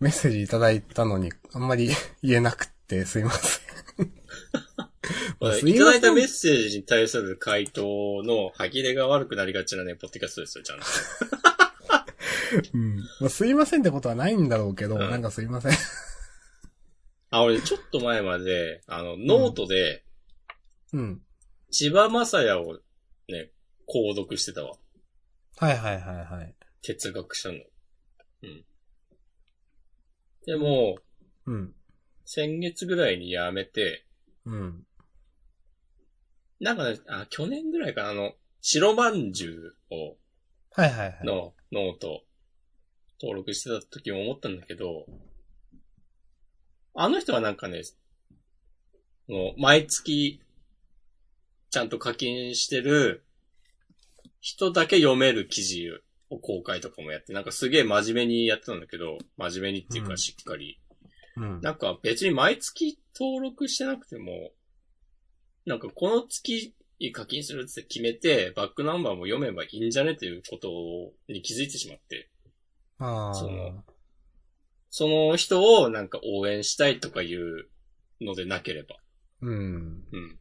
メッセージいただいたのに、あんまり 言えなくてすいません。いただいたメッセージに対する回答の歯切れが悪くなりがちなね、ポッドキャストですよ、ちゃんと。うん。まあ、すいませんってことはないんだろうけど、うんなんかすいません。あ、俺、ちょっと前まで、あの、ノートで、うん。千葉雅也をね、購読してたわ。はいはいはいはい。哲学者の。うん。でも、うん。先月ぐらいに辞めて、うん。なんかね、あ、去年ぐらいかな、あの、白まんじゅうを、はいはいはい。の note、登録してた時も思ったんだけど、あの人はなんかね、もう毎月、ちゃんと課金してる人だけ読める記事を公開とかもやって、なんかすげえ真面目にやってたんだけど、真面目にっていうかうんしっかり。うん。なんか別に毎月登録してなくても、なんかこの月課金するって決めて、バックナンバーも読めばいいんじゃねということに気づいてしまって、ああ。そのその人をなんか応援したいとかいうのでなければ。うん。うん。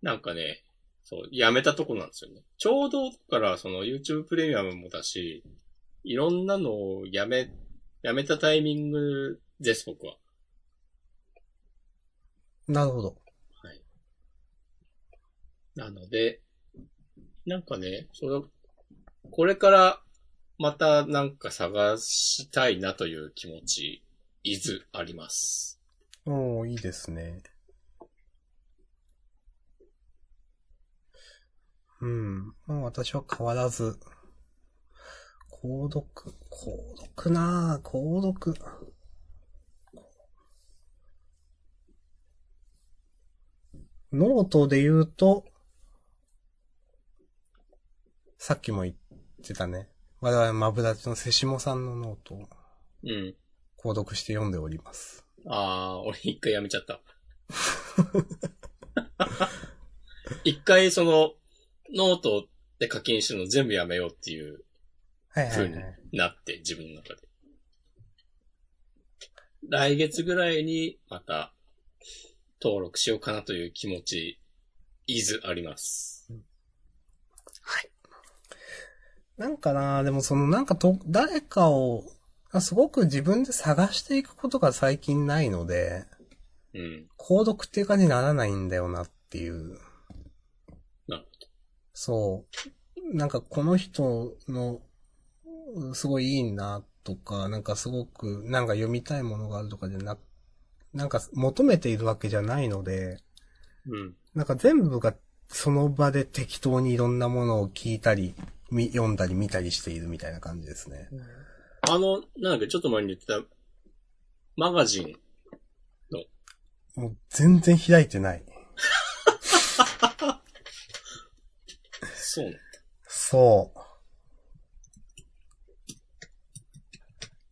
なんかね、そう、やめたとこなんですよね。ちょうどだからその YouTube プレミアムもだし、いろんなのをやめ、やめたタイミングです、僕は。なるほど。はい。なので、なんかね、その、これからまたなんか探したいなという気持ち、いずあります。おー、いいですね。うん。まあ私は変わらず、購読、購読なぁ、購読。ノートで言うと、さっきも言ってたね。我々マブダチのセシモさんのノートをうん。購読して読んでおります。あー、俺一回やめちゃった。一回その、ノートで課金してるの全部やめようっていうはいはい風にはい。なって、自分の中で。来月ぐらいにまた登録しようかなという気持ち、いずあります。はい。なんかな、でもそのなんかと、誰かを、あすごく自分で探していくことが最近ないので、うん。購読っていう感じにならないんだよなっていう。そう。なんかこの人の、すごいいいなとか、なんかすごく、なんか読みたいものがあるとかじゃなく、なんか求めているわけじゃないので、うん。なんか全部がその場で適当にいろんなものを聞いたり、み読んだり見たりしているみたいな感じですね。あの、なんだっけ、ちょっと前に言ってた、マガジン。もう全然開いてない。そうね。そう。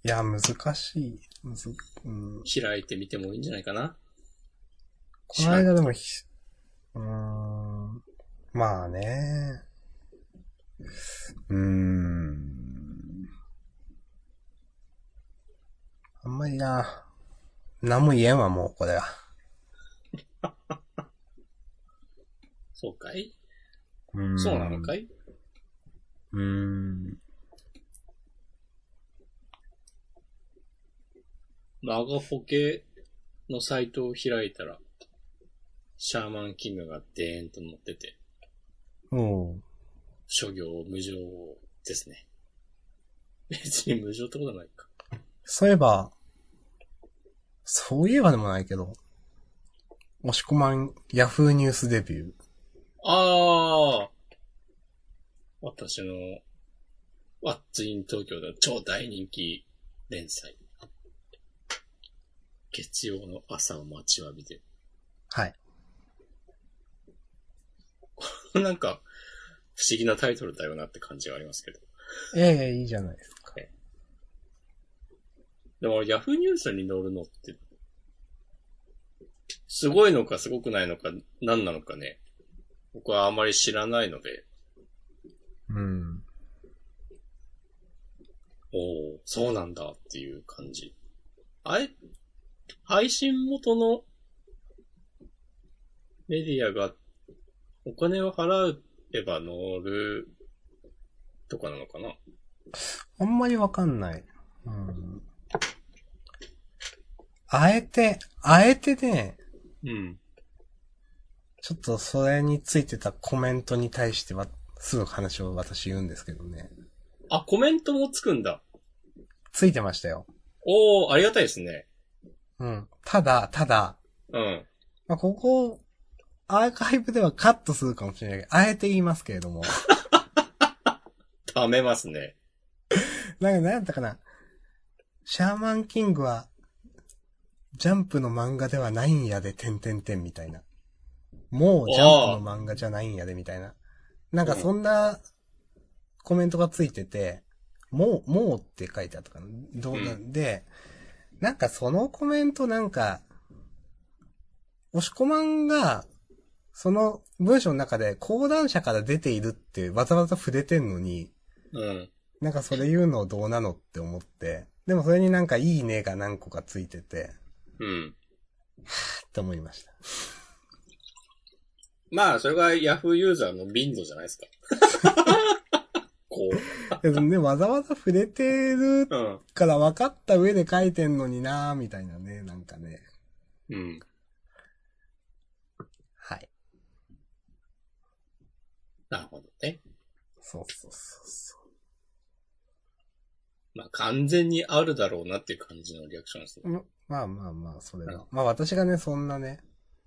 いや、難しい。むず、うん、開いてみてもいいんじゃないかな？この間でもひ、うーん、まあね。うーん。あんまりな、何も言えんわ、もう、これは。そうかい？うんそうなのかい？うーん。マガポケのサイトを開いたら、シャーマンキングがデーンと載ってて、うん。諸行無常ですね。別に無常ってことはないか。そういえば、そういえばでもないけど、押し込まん、ヤフーニュースデビュー。ああ私の、ワッツイン東京では超大人気連載。月曜の朝を待ちわびて。はい。なんか、不思議なタイトルだよなって感じはありますけど。ええいいじゃないですか。でも、ヤフーニュースに載るのって、すごいのかすごくないのか何なのかね。僕はあまり知らないので、うん。おおそうなんだっていう感じ。あれ、配信元のメディアがお金を払えば載るとかなのかな？あんまりわかんない。うん。あえて、あえてね、うん。ちょっとそれについてたコメントに対しては、すぐ話を私言うんですけどね。あ、コメントもつくんだ。ついてましたよ。おおありがたいですね。うん。ただ、ただ、うん。まあ、ここ、アーカイブではカットするかもしれないけど、あえて言いますけれども。貯めますね。なんか、なんやったかな。シャーマンキングは、ジャンプの漫画ではないんやで、てんてんてんみたいな。もうジャンプの漫画じゃないんやで、みたいな。なんかそんなコメントがついてて、もう、もうって書いてあったかな。どうなんで、なんかそのコメントなんか、押し込まんが、その文章の中で講談社から出ているってわざわざ触れてんのに、うん。なんかそれ言うのどうなのって思って、でもそれになんかいいねが何個かついてて、うん。って思いました。まあ、それが Yahoo ユーザーのビンドじゃないですか。こでもね、わざわざ触れてる。から分かった上で書いてんのになーみたいなね、なんかね。うん。はい。なるほどね。そうそうそうそまあ、完全にあるだろうなっていう感じのリアクションですね。う。ままあまあまあ、それうんは。まあ私がね、そんなね、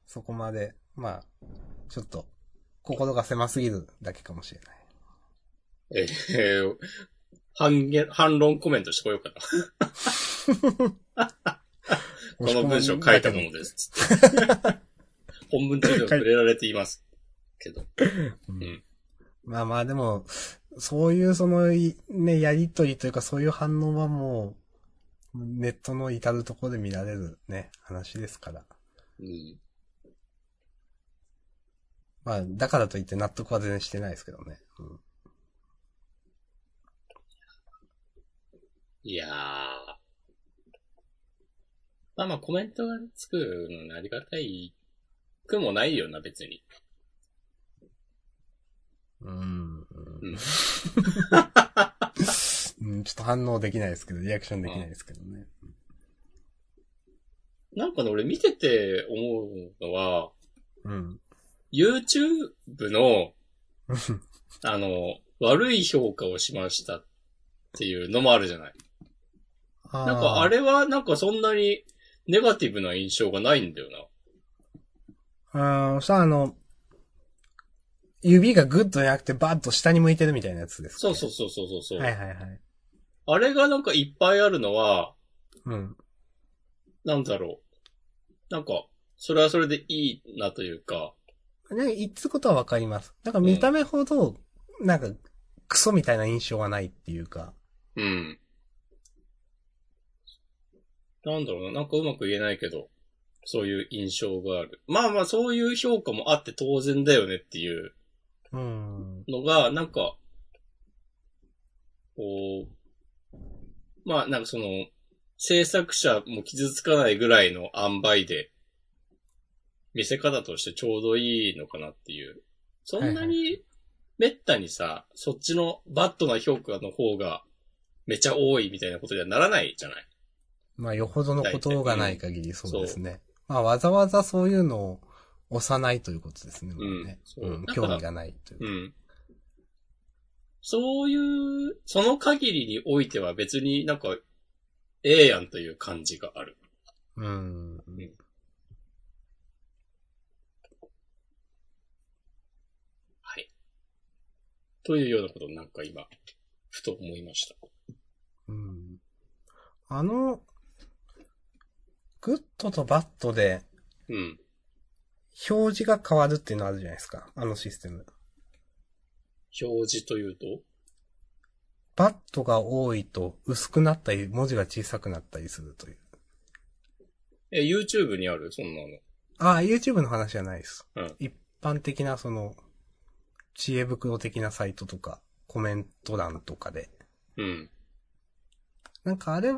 そこまで、まあ、ちょっと、心が狭すぎるだけかもしれない。えー、反言、反論コメントしてこようかな。この文章書いたものです。本文中でも触れられています。けど。うんんまあまあでも、そういうそのい、ね、やりとりというかそういう反応はもう、ネットの至るところで見られるね、話ですから。うん。まあ、だからといって納得は全然してないですけどね。うん、いやー。まあまあコメントがつくのにありがたいくもないよな、別に。うん。うん。うん、ちょっと反応できないですけど、リアクションできないですけどね。なんかね、俺見てて思うのは、うん。YouTube の、あの、悪い評価をしましたっていうのもあるじゃない。ななんかあれはなんかそんなにネガティブな印象がないんだよな。あー、さあ、あの、指がグッとじゃなくてバッと下に向いてるみたいなやつですか、そうそうそうそうそうそう、はいはいはい。あれがなんかいっぱいあるのは、うん。なんだろう。なんか、それはそれでいいなというか、ね、言ってことはわかります。なんか見た目ほど、なんか、クソみたいな印象はないっていうか。うん。なんだろうな、なんかうまく言えないけど、そういう印象がある。まあまあそういう評価もあって当然だよねっていううん。のが、なんか、こう、まあなんかその、制作者も傷つかないぐらいの塩梅で、見せ方としてちょうどいいのかなっていう。そんなはいに、めったにさ、そっちのバットな評価の方が、めちゃ多いみたいなことにはならないじゃない？まあ、よほどのことがない限りそうですね。まあ、わざわざそういうのを押さないということですね。もうね。うんそううん興味がないというか。うん。そういう、その限りにおいては別になんか、ええやんという感じがある。うん。はい。というようなことをなんか今、ふと思いました。うん。あの、グッドとバッドでうん。表示が変わるっていうのあるじゃないですか。あのシステム。表示というと？バッドが多いと薄くなったり、文字が小さくなったりするという。え、YouTube にある？そんなの。ああ、YouTube の話じゃないです。うん一般的なその、知恵袋的なサイトとか、コメント欄とかで。うん。なんかあれ、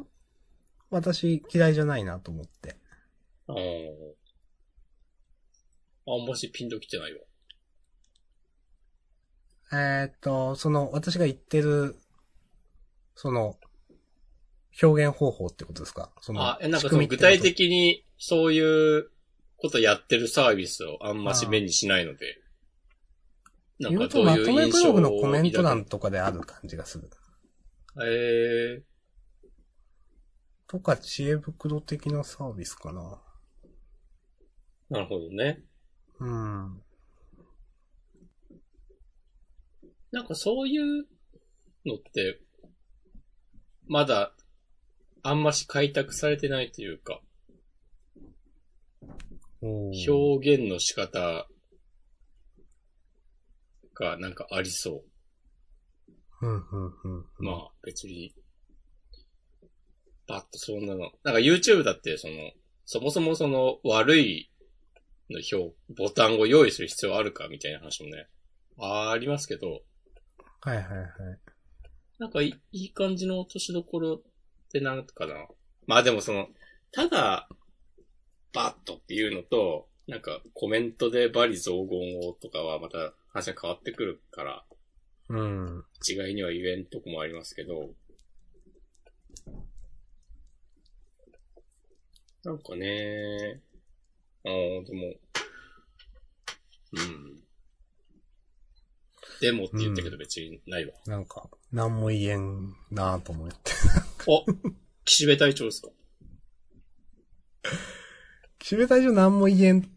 私嫌いじゃないなと思って。ああ。あんましピンときてないわ。えーっと、その、私が言ってる、その、表現方法ってことですか？その、あ、え、なんかその具体的にそういうことやってるサービスをあんまし目にしないので。なん言かどういう印象をめブログのコメント欄とかである感じがする。ええとか、知恵袋的なサービスかな。なるほどね。うん。なんかそういうのって、まだ、あんまし開拓されてないというか、表現の仕方がなんかありそう。うん、うん、うん。うんまあ別に、バッとそんなの。なんか YouTube だってその、そもそもその悪いの表、ボタンを用意する必要あるかみたいな話もね、ありますけど、はいはいはい。なんかいいいい感じの落としどころってなんかな。まあでもその、ただ、バットっていうのと、なんかコメントでバリ雑言をとかはまた話が変わってくるから、うん。違いには言えんとこもありますけど、なんかね、ああ、でも、うん。でもって言ったけど別にないわ。なんか、なんも言えんなぁと思って。お岸辺隊長ですか？岸辺隊長なんも言えん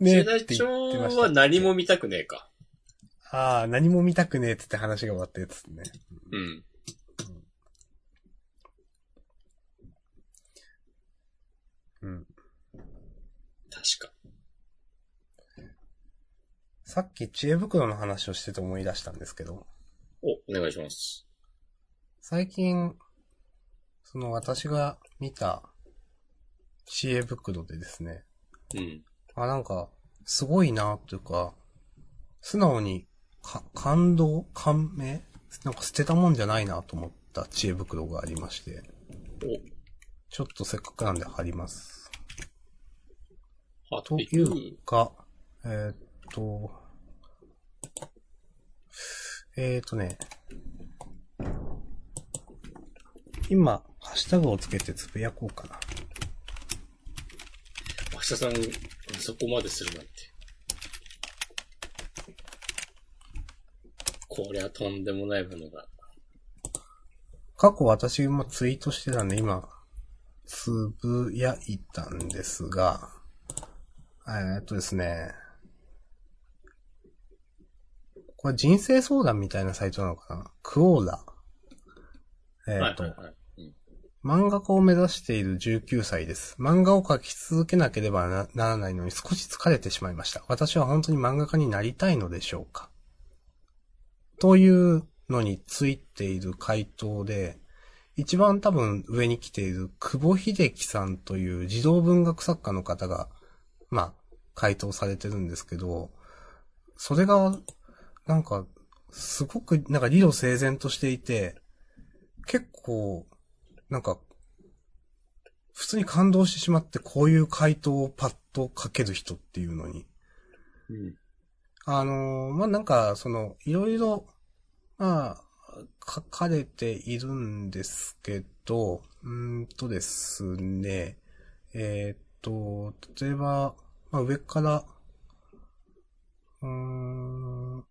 ね岸って辺隊長言ってました。は何も見たくねえか。ああ、何も見たくねえっつって話が終わったやつね。うん。うん。確か。さっき知恵袋の話をしてて思い出したんですけど、お、お願いします。最近、その私が見た知恵袋でですね、うん。あ、なんか、すごいなというか、素直に、か、感動感銘？なんか捨てたもんじゃないなと思った知恵袋がありまして、お、ちょっとせっかくなんで貼ります。あというか、えーっと、えーっとね、今、ハッシュタグをつけてつぶやこうかな。明日さん、そこまでするなんて。こりゃとんでもないものが。過去私もツイートしてたんで、今、つぶやいたんですが、えーっとですね、これ人生相談みたいなサイトなのかな？クオーラ。えーっと、はいはいはい。漫画家を目指している19歳です。漫画を描き続けなければならないのに少し疲れてしまいました。私は本当に漫画家になりたいのでしょうか？というのについている回答で、一番多分上に来ている久保秀樹さんという児童文学作家の方が、まあ、回答されてるんですけど、それが、なんか、すごく、なんか理路整然としていて、結構、なんか、普通に感動してしまって、こういう回答をパッと書ける人っていうのに。うん。あのーまあ、なんか、その、いろいろ、まあ、書かれているんですけど、うーんとですね、えーっと、例えば、まあ、上から、うーん、ま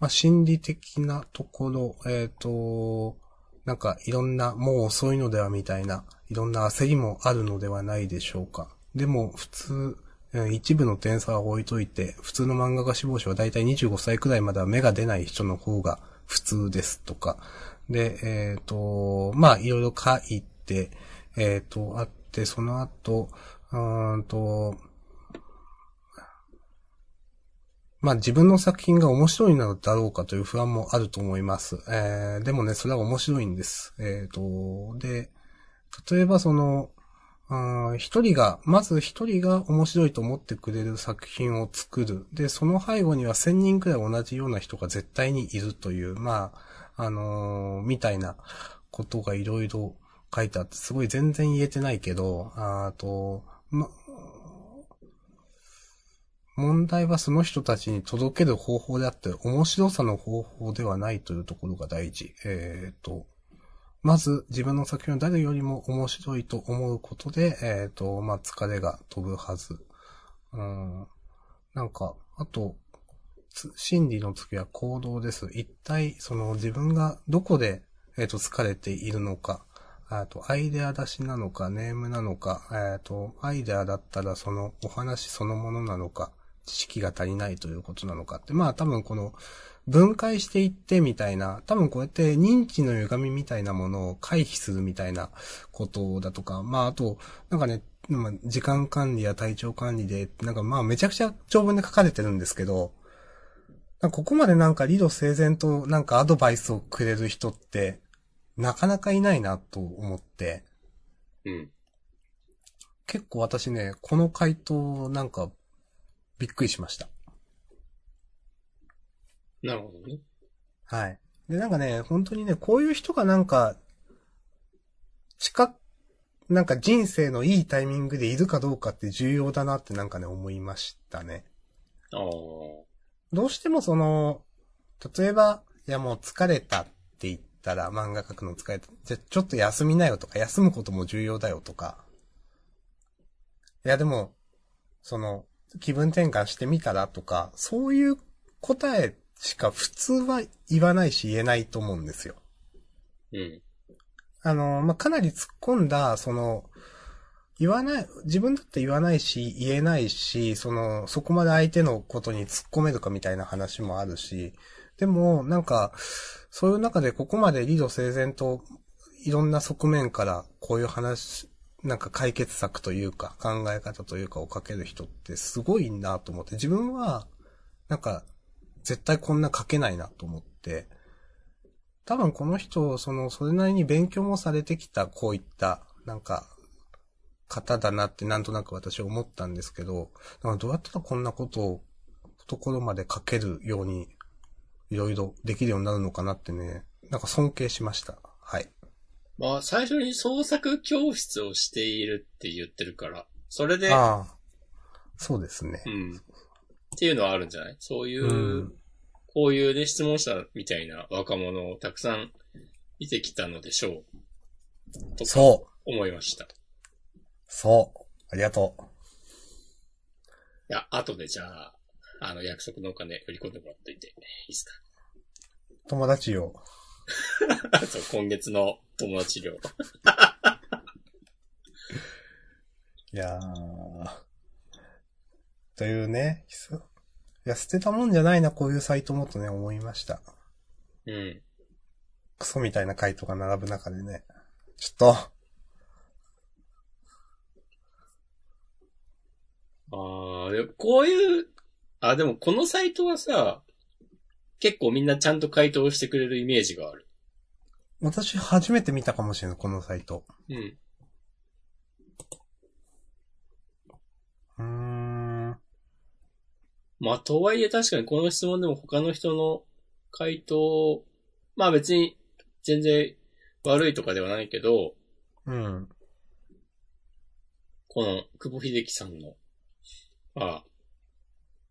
あ、心理的なところ、えーっと、なんかいろんな、もう遅いのではみたいな、いろんな焦りもあるのではないでしょうか。でも、普通、一部の点差は置いといて、普通の漫画家志望者はだいたい25歳くらいまでは芽が出ない人の方が普通ですとか。で、えっ、と、まあ、いろいろ書いて、えっ、と、あって、その後、うんと、まあ自分の作品が面白いのだろうかという不安もあると思います。えー、でもね、それは面白いんです。えっ、と、で、例えばその、一人が、まず一人が面白いと思ってくれる作品を作る。で、その背後には千人くらい同じような人が絶対にいるという、まあ、あのーみたいなことがいろいろ書いてあって、すごい全然言えてないけど、あと、問題はその人たちに届ける方法であって、面白さの方法ではないというところが大事。えっ、と、まず自分の作品を誰よりも面白いと思うことで、えっ、と、まあ、疲れが飛ぶはず。うん。なんか、あと、心理の次は行動です。一体、その自分がどこで、えっ、と、疲れているのか。あと、アイデア出しなのか、ネームなのか、えっ、と、アイデアだったらそのお話そのものなのか、知識が足りないということなのかって、まあ多分この分解していってみたいな、多分こうやって認知の歪みみたいなものを回避するみたいなことだとか、まああと、なんかね、まあ時間管理や体調管理で、なんかまあめちゃくちゃ長文で書かれてるんですけど、ここまでなんか理路整然となんかアドバイスをくれる人って、なかなかいないなと思って、うん。結構私ね、この回答なんかびっくりしました。なるほどね。はい。で、なんかね、本当にね、こういう人がなんか、近、なんか人生のいいタイミングでいるかどうかって重要だなってなんかね、思いましたね。ああ。どうしてもその、例えば、いやもう疲れたって言ったら、漫画描くの疲れた。じゃ、ちょっと休みなよとか、休むことも重要だよとか。いやでも、その、気分転換してみたらとか、そういう答えしか普通は言わないし言えないと思うんですよ。うん。あの、まあ、かなり突っ込んだ、その、言わない、自分だって言わないし、言えないし、その、そこまで相手のことに突っ込めるかみたいな話もあるし、でも、なんか、そういう中でここまで理路整然と、いろんな側面から、こういう話、なんか解決策というか、考え方というかをかける人ってすごいなと思って、自分は、なんか、絶対こんな書けないなと思って、多分この人、その、それなりに勉強もされてきた、こういった、なんか、方だなってなんとなく私は思ったんですけど、どうやったらこんなことを、ところまで書けるように、いろいろできるようになるのかなってね、なんか尊敬しました。はい。まあ、最初に創作教室をしているって言ってるから、それで、あそうですねう。ん。っていうのはあるんじゃない？そういう、うんこういうね、質問者みたいな若者をたくさん見てきたのでしょう。とかそう。思いました。いそう。ありがとう。や、後でじゃあ、あの、約束のお金振り込んでもらっといて、いいです友達よ。か そう、今月の友達料。いやー。というね、いや、捨てたもんじゃないな、こういうサイトもとね、思いました。うん。クソみたいな回答が並ぶ中でね。ちょっああ、でもこういう、あ、でもこのサイトはさ、結構みんなちゃんと回答してくれるイメージがある。と、私初めて見たかもしれない、このサイト。うん。うーん。まあ、とはいえ確かにこの質問でも他の人の回答、まあ別に全然悪いとかではないけど、うん。この久保秀樹さんの、あ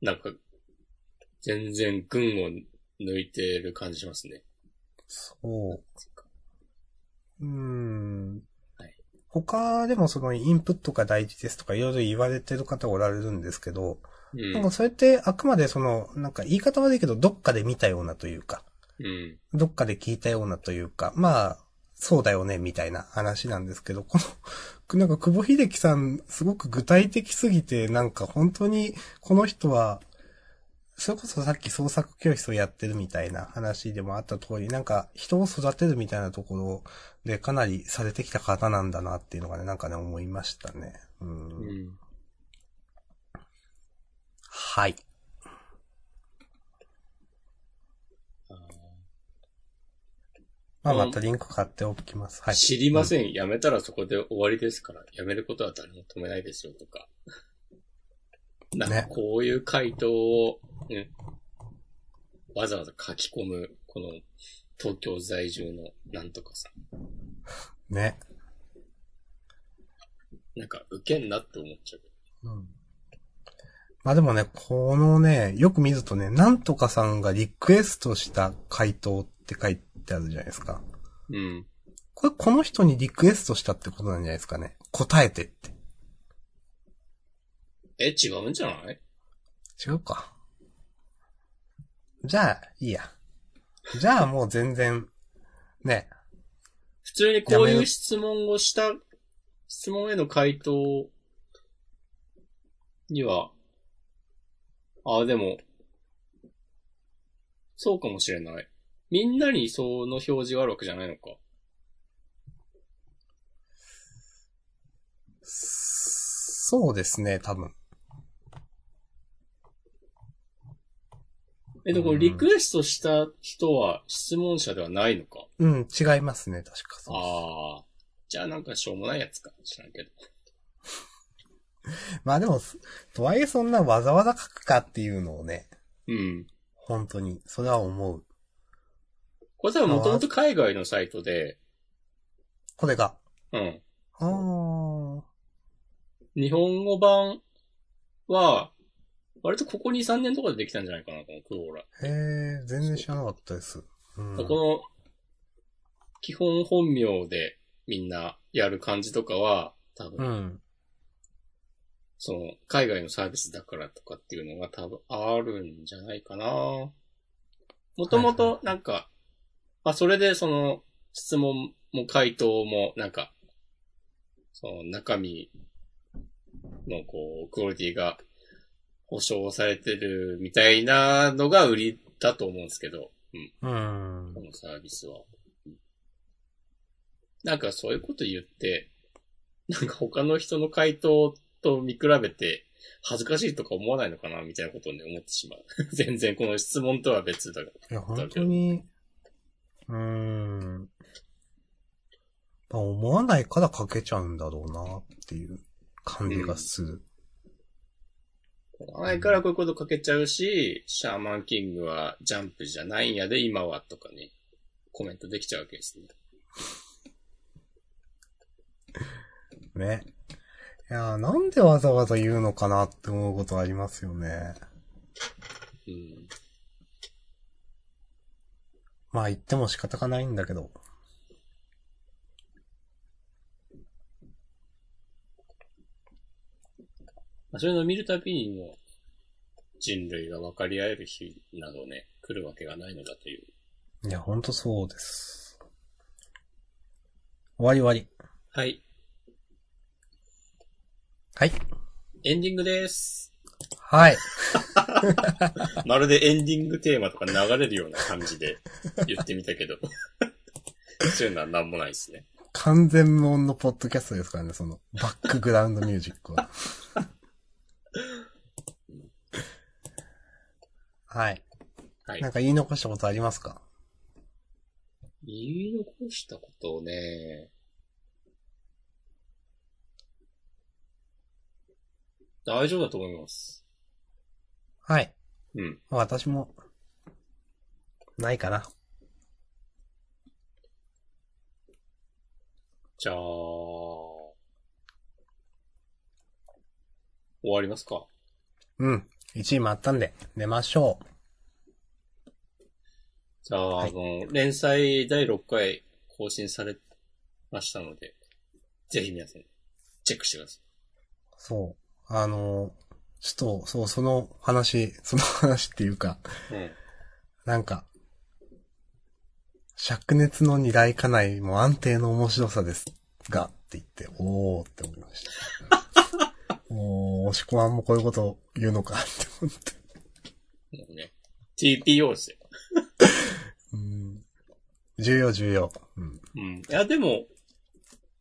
なんか、全然群を抜いてる感じしますね。そう。うーんはい。他でもそのインプットが大事ですとかいろいろ言われてる方おられるんですけど、うんなんか。それってあくまでその、なんか言い方悪いけどどっかで見たようなというか、うん。どっかで聞いたようなというか、まあ、そうだよね、みたいな話なんですけど、この、なんか久保秀樹さん、すごく具体的すぎて、なんか本当に、この人は、それこそさっき創作教室をやってるみたいな話でもあった通り、なんか人を育てるみたいなところでかなりされてきた方なんだなっていうのがね、なんかね、思いましたね。うん。うん。はい。あまあ、うんまたリンク買っておきます。はい。ー知りません。やめたらそこで終わりですから、やめることは誰も止めないですよとか。なんかねこういう回答を、ね、わざわざ書き込む、この東京在住のなんとかさん。ね。なんか、受けんなって思っちゃう。うん。まあでもね、このね、よく見るとね、なんとかさんがリクエストした回答って書いてあるじゃないですか。うん。これこの人にリクエストしたってことなんじゃないですかね。答えてって。え、違うんじゃない？違うか。じゃあ、いいや。じゃあもう全然、ね。普通にこういう質問をした、質問への回答には、あ、でも、そうかもしれない。みんなにその表示があるわけじゃないのか。そうですね、多分。え、でもこれリクエストした人は質問者ではないのか？うん、違いますね、確かそう。ああ。じゃあなんかしょうもないやつか。知らんけど。まあでも、とはいえそんなわざわざ書くかっていうのをね、うん。本当に、それは思う。これ多分もともと海外のサイトで、これが。うん。あー。日本語版は、割とここ2、3年とかでできたんじゃないかな、このクローラ。へえ、全然知らなかったです。うん。この、基本本名でみんなやる感じとかは、多分、うん。その、海外のサービスだからとかっていうのが多分あるんじゃないかな。もともと、なんか、まあ、それでその、質問も回答も、なんか、その中身のこう、クオリティが保証されてるみたいなのが売りだと思うんですけど、うん。うんこ。のサービスは。なんかそういうこと言って、なんか他の人の回答と見比べて恥ずかしいとか思わないのかなみたいなことをね、思ってしまう。全然この質問とは別だから。いや、本当に、うーん。まあ思わないから書けちゃうんだろうなっていう感じがする。前からこういうこと書けちゃうし、シャーマンキングはジャンプじゃないんやで、今はとかね、コメントできちゃうわけですね。ね。やー、なんでわざわざ言うのかなって思うことありますよね。うん。まあ言っても仕方がないんだけど。まあそういうのを見るたびにも、人類が分かり合える日などね、来るわけがないのだという。いや、ほんとそうです。終わり終わり。はい。はい。エンディングです。はい。まるでエンディングテーマとか流れるような感じで言ってみたけど。そういうのはなんもないですね。完全無音のポッドキャストですからね、その、バックグラウンドミュージックは。はい。はいなん。か言い残したことありますか？言い残したことをね、大丈夫だと思います。はい。うん。まあ私も、ないかな。じゃあ、終わりますか？うん。1位もあったんで、寝ましょじゃあ、はいあの、連載第6回更新されましたので、ぜひ皆さん、チェックしてくださう。そう。あの、ちょっと、そう、その話、その話っていうか、い。うん。なんか、灼熱の二大家内も安定の面白さですが、って言って、おーって思いました。おー、押し込まんもこういうこと言うのかって思って。もうね、TPO ですよ。うん。重要重要。うん。うん。いや、でも、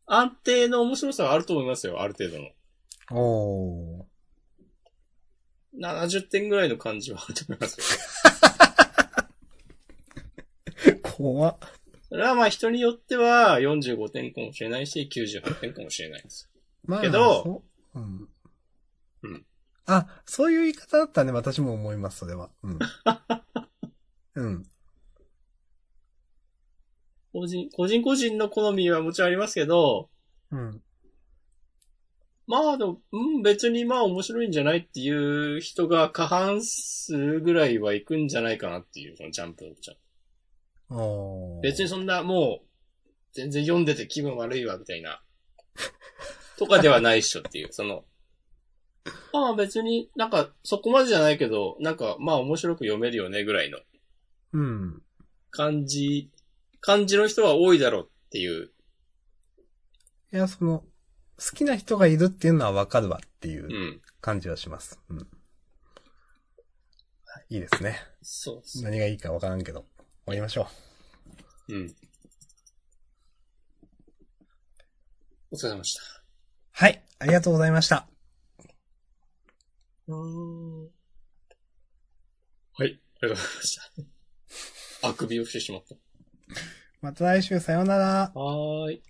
安定の面白さはあると思いますよ、ある程度の。おー。70点ぐらいの感じはあると思いますよ。怖っ。それはまあ人によっては45点かもしれないし、98点かもしれないです。まあ、けどそううん。うん。あ、そういう言い方だったね、私も思います、それは。うん。うん。個人、個人個人の好みはもちろんありますけど、うん。まあでも、うん、別にまあ面白いんじゃないっていう人が過半数ぐらいは行くんじゃないかなっていう、そのジャンプのちゃん。別にそんなもう、全然読んでて気分悪いわ、みたいな。とかではないっしょっていう、その、まあ別になんかそこまでじゃないけど、なんかまあ面白く読めるよねぐらいのうん。感じ、感じの人は多いだろうっていう。いや、その、好きな人がいるっていうのはわかるわっていううん。感じはします。うん。いいですね。そうです。何がいいかわからんけど。終わりましょうん。お疲れ様でした。う。はい。ありがとうございました。はい。ありがとうございました。あくびをしてしまった。また来週さようなら。はーい。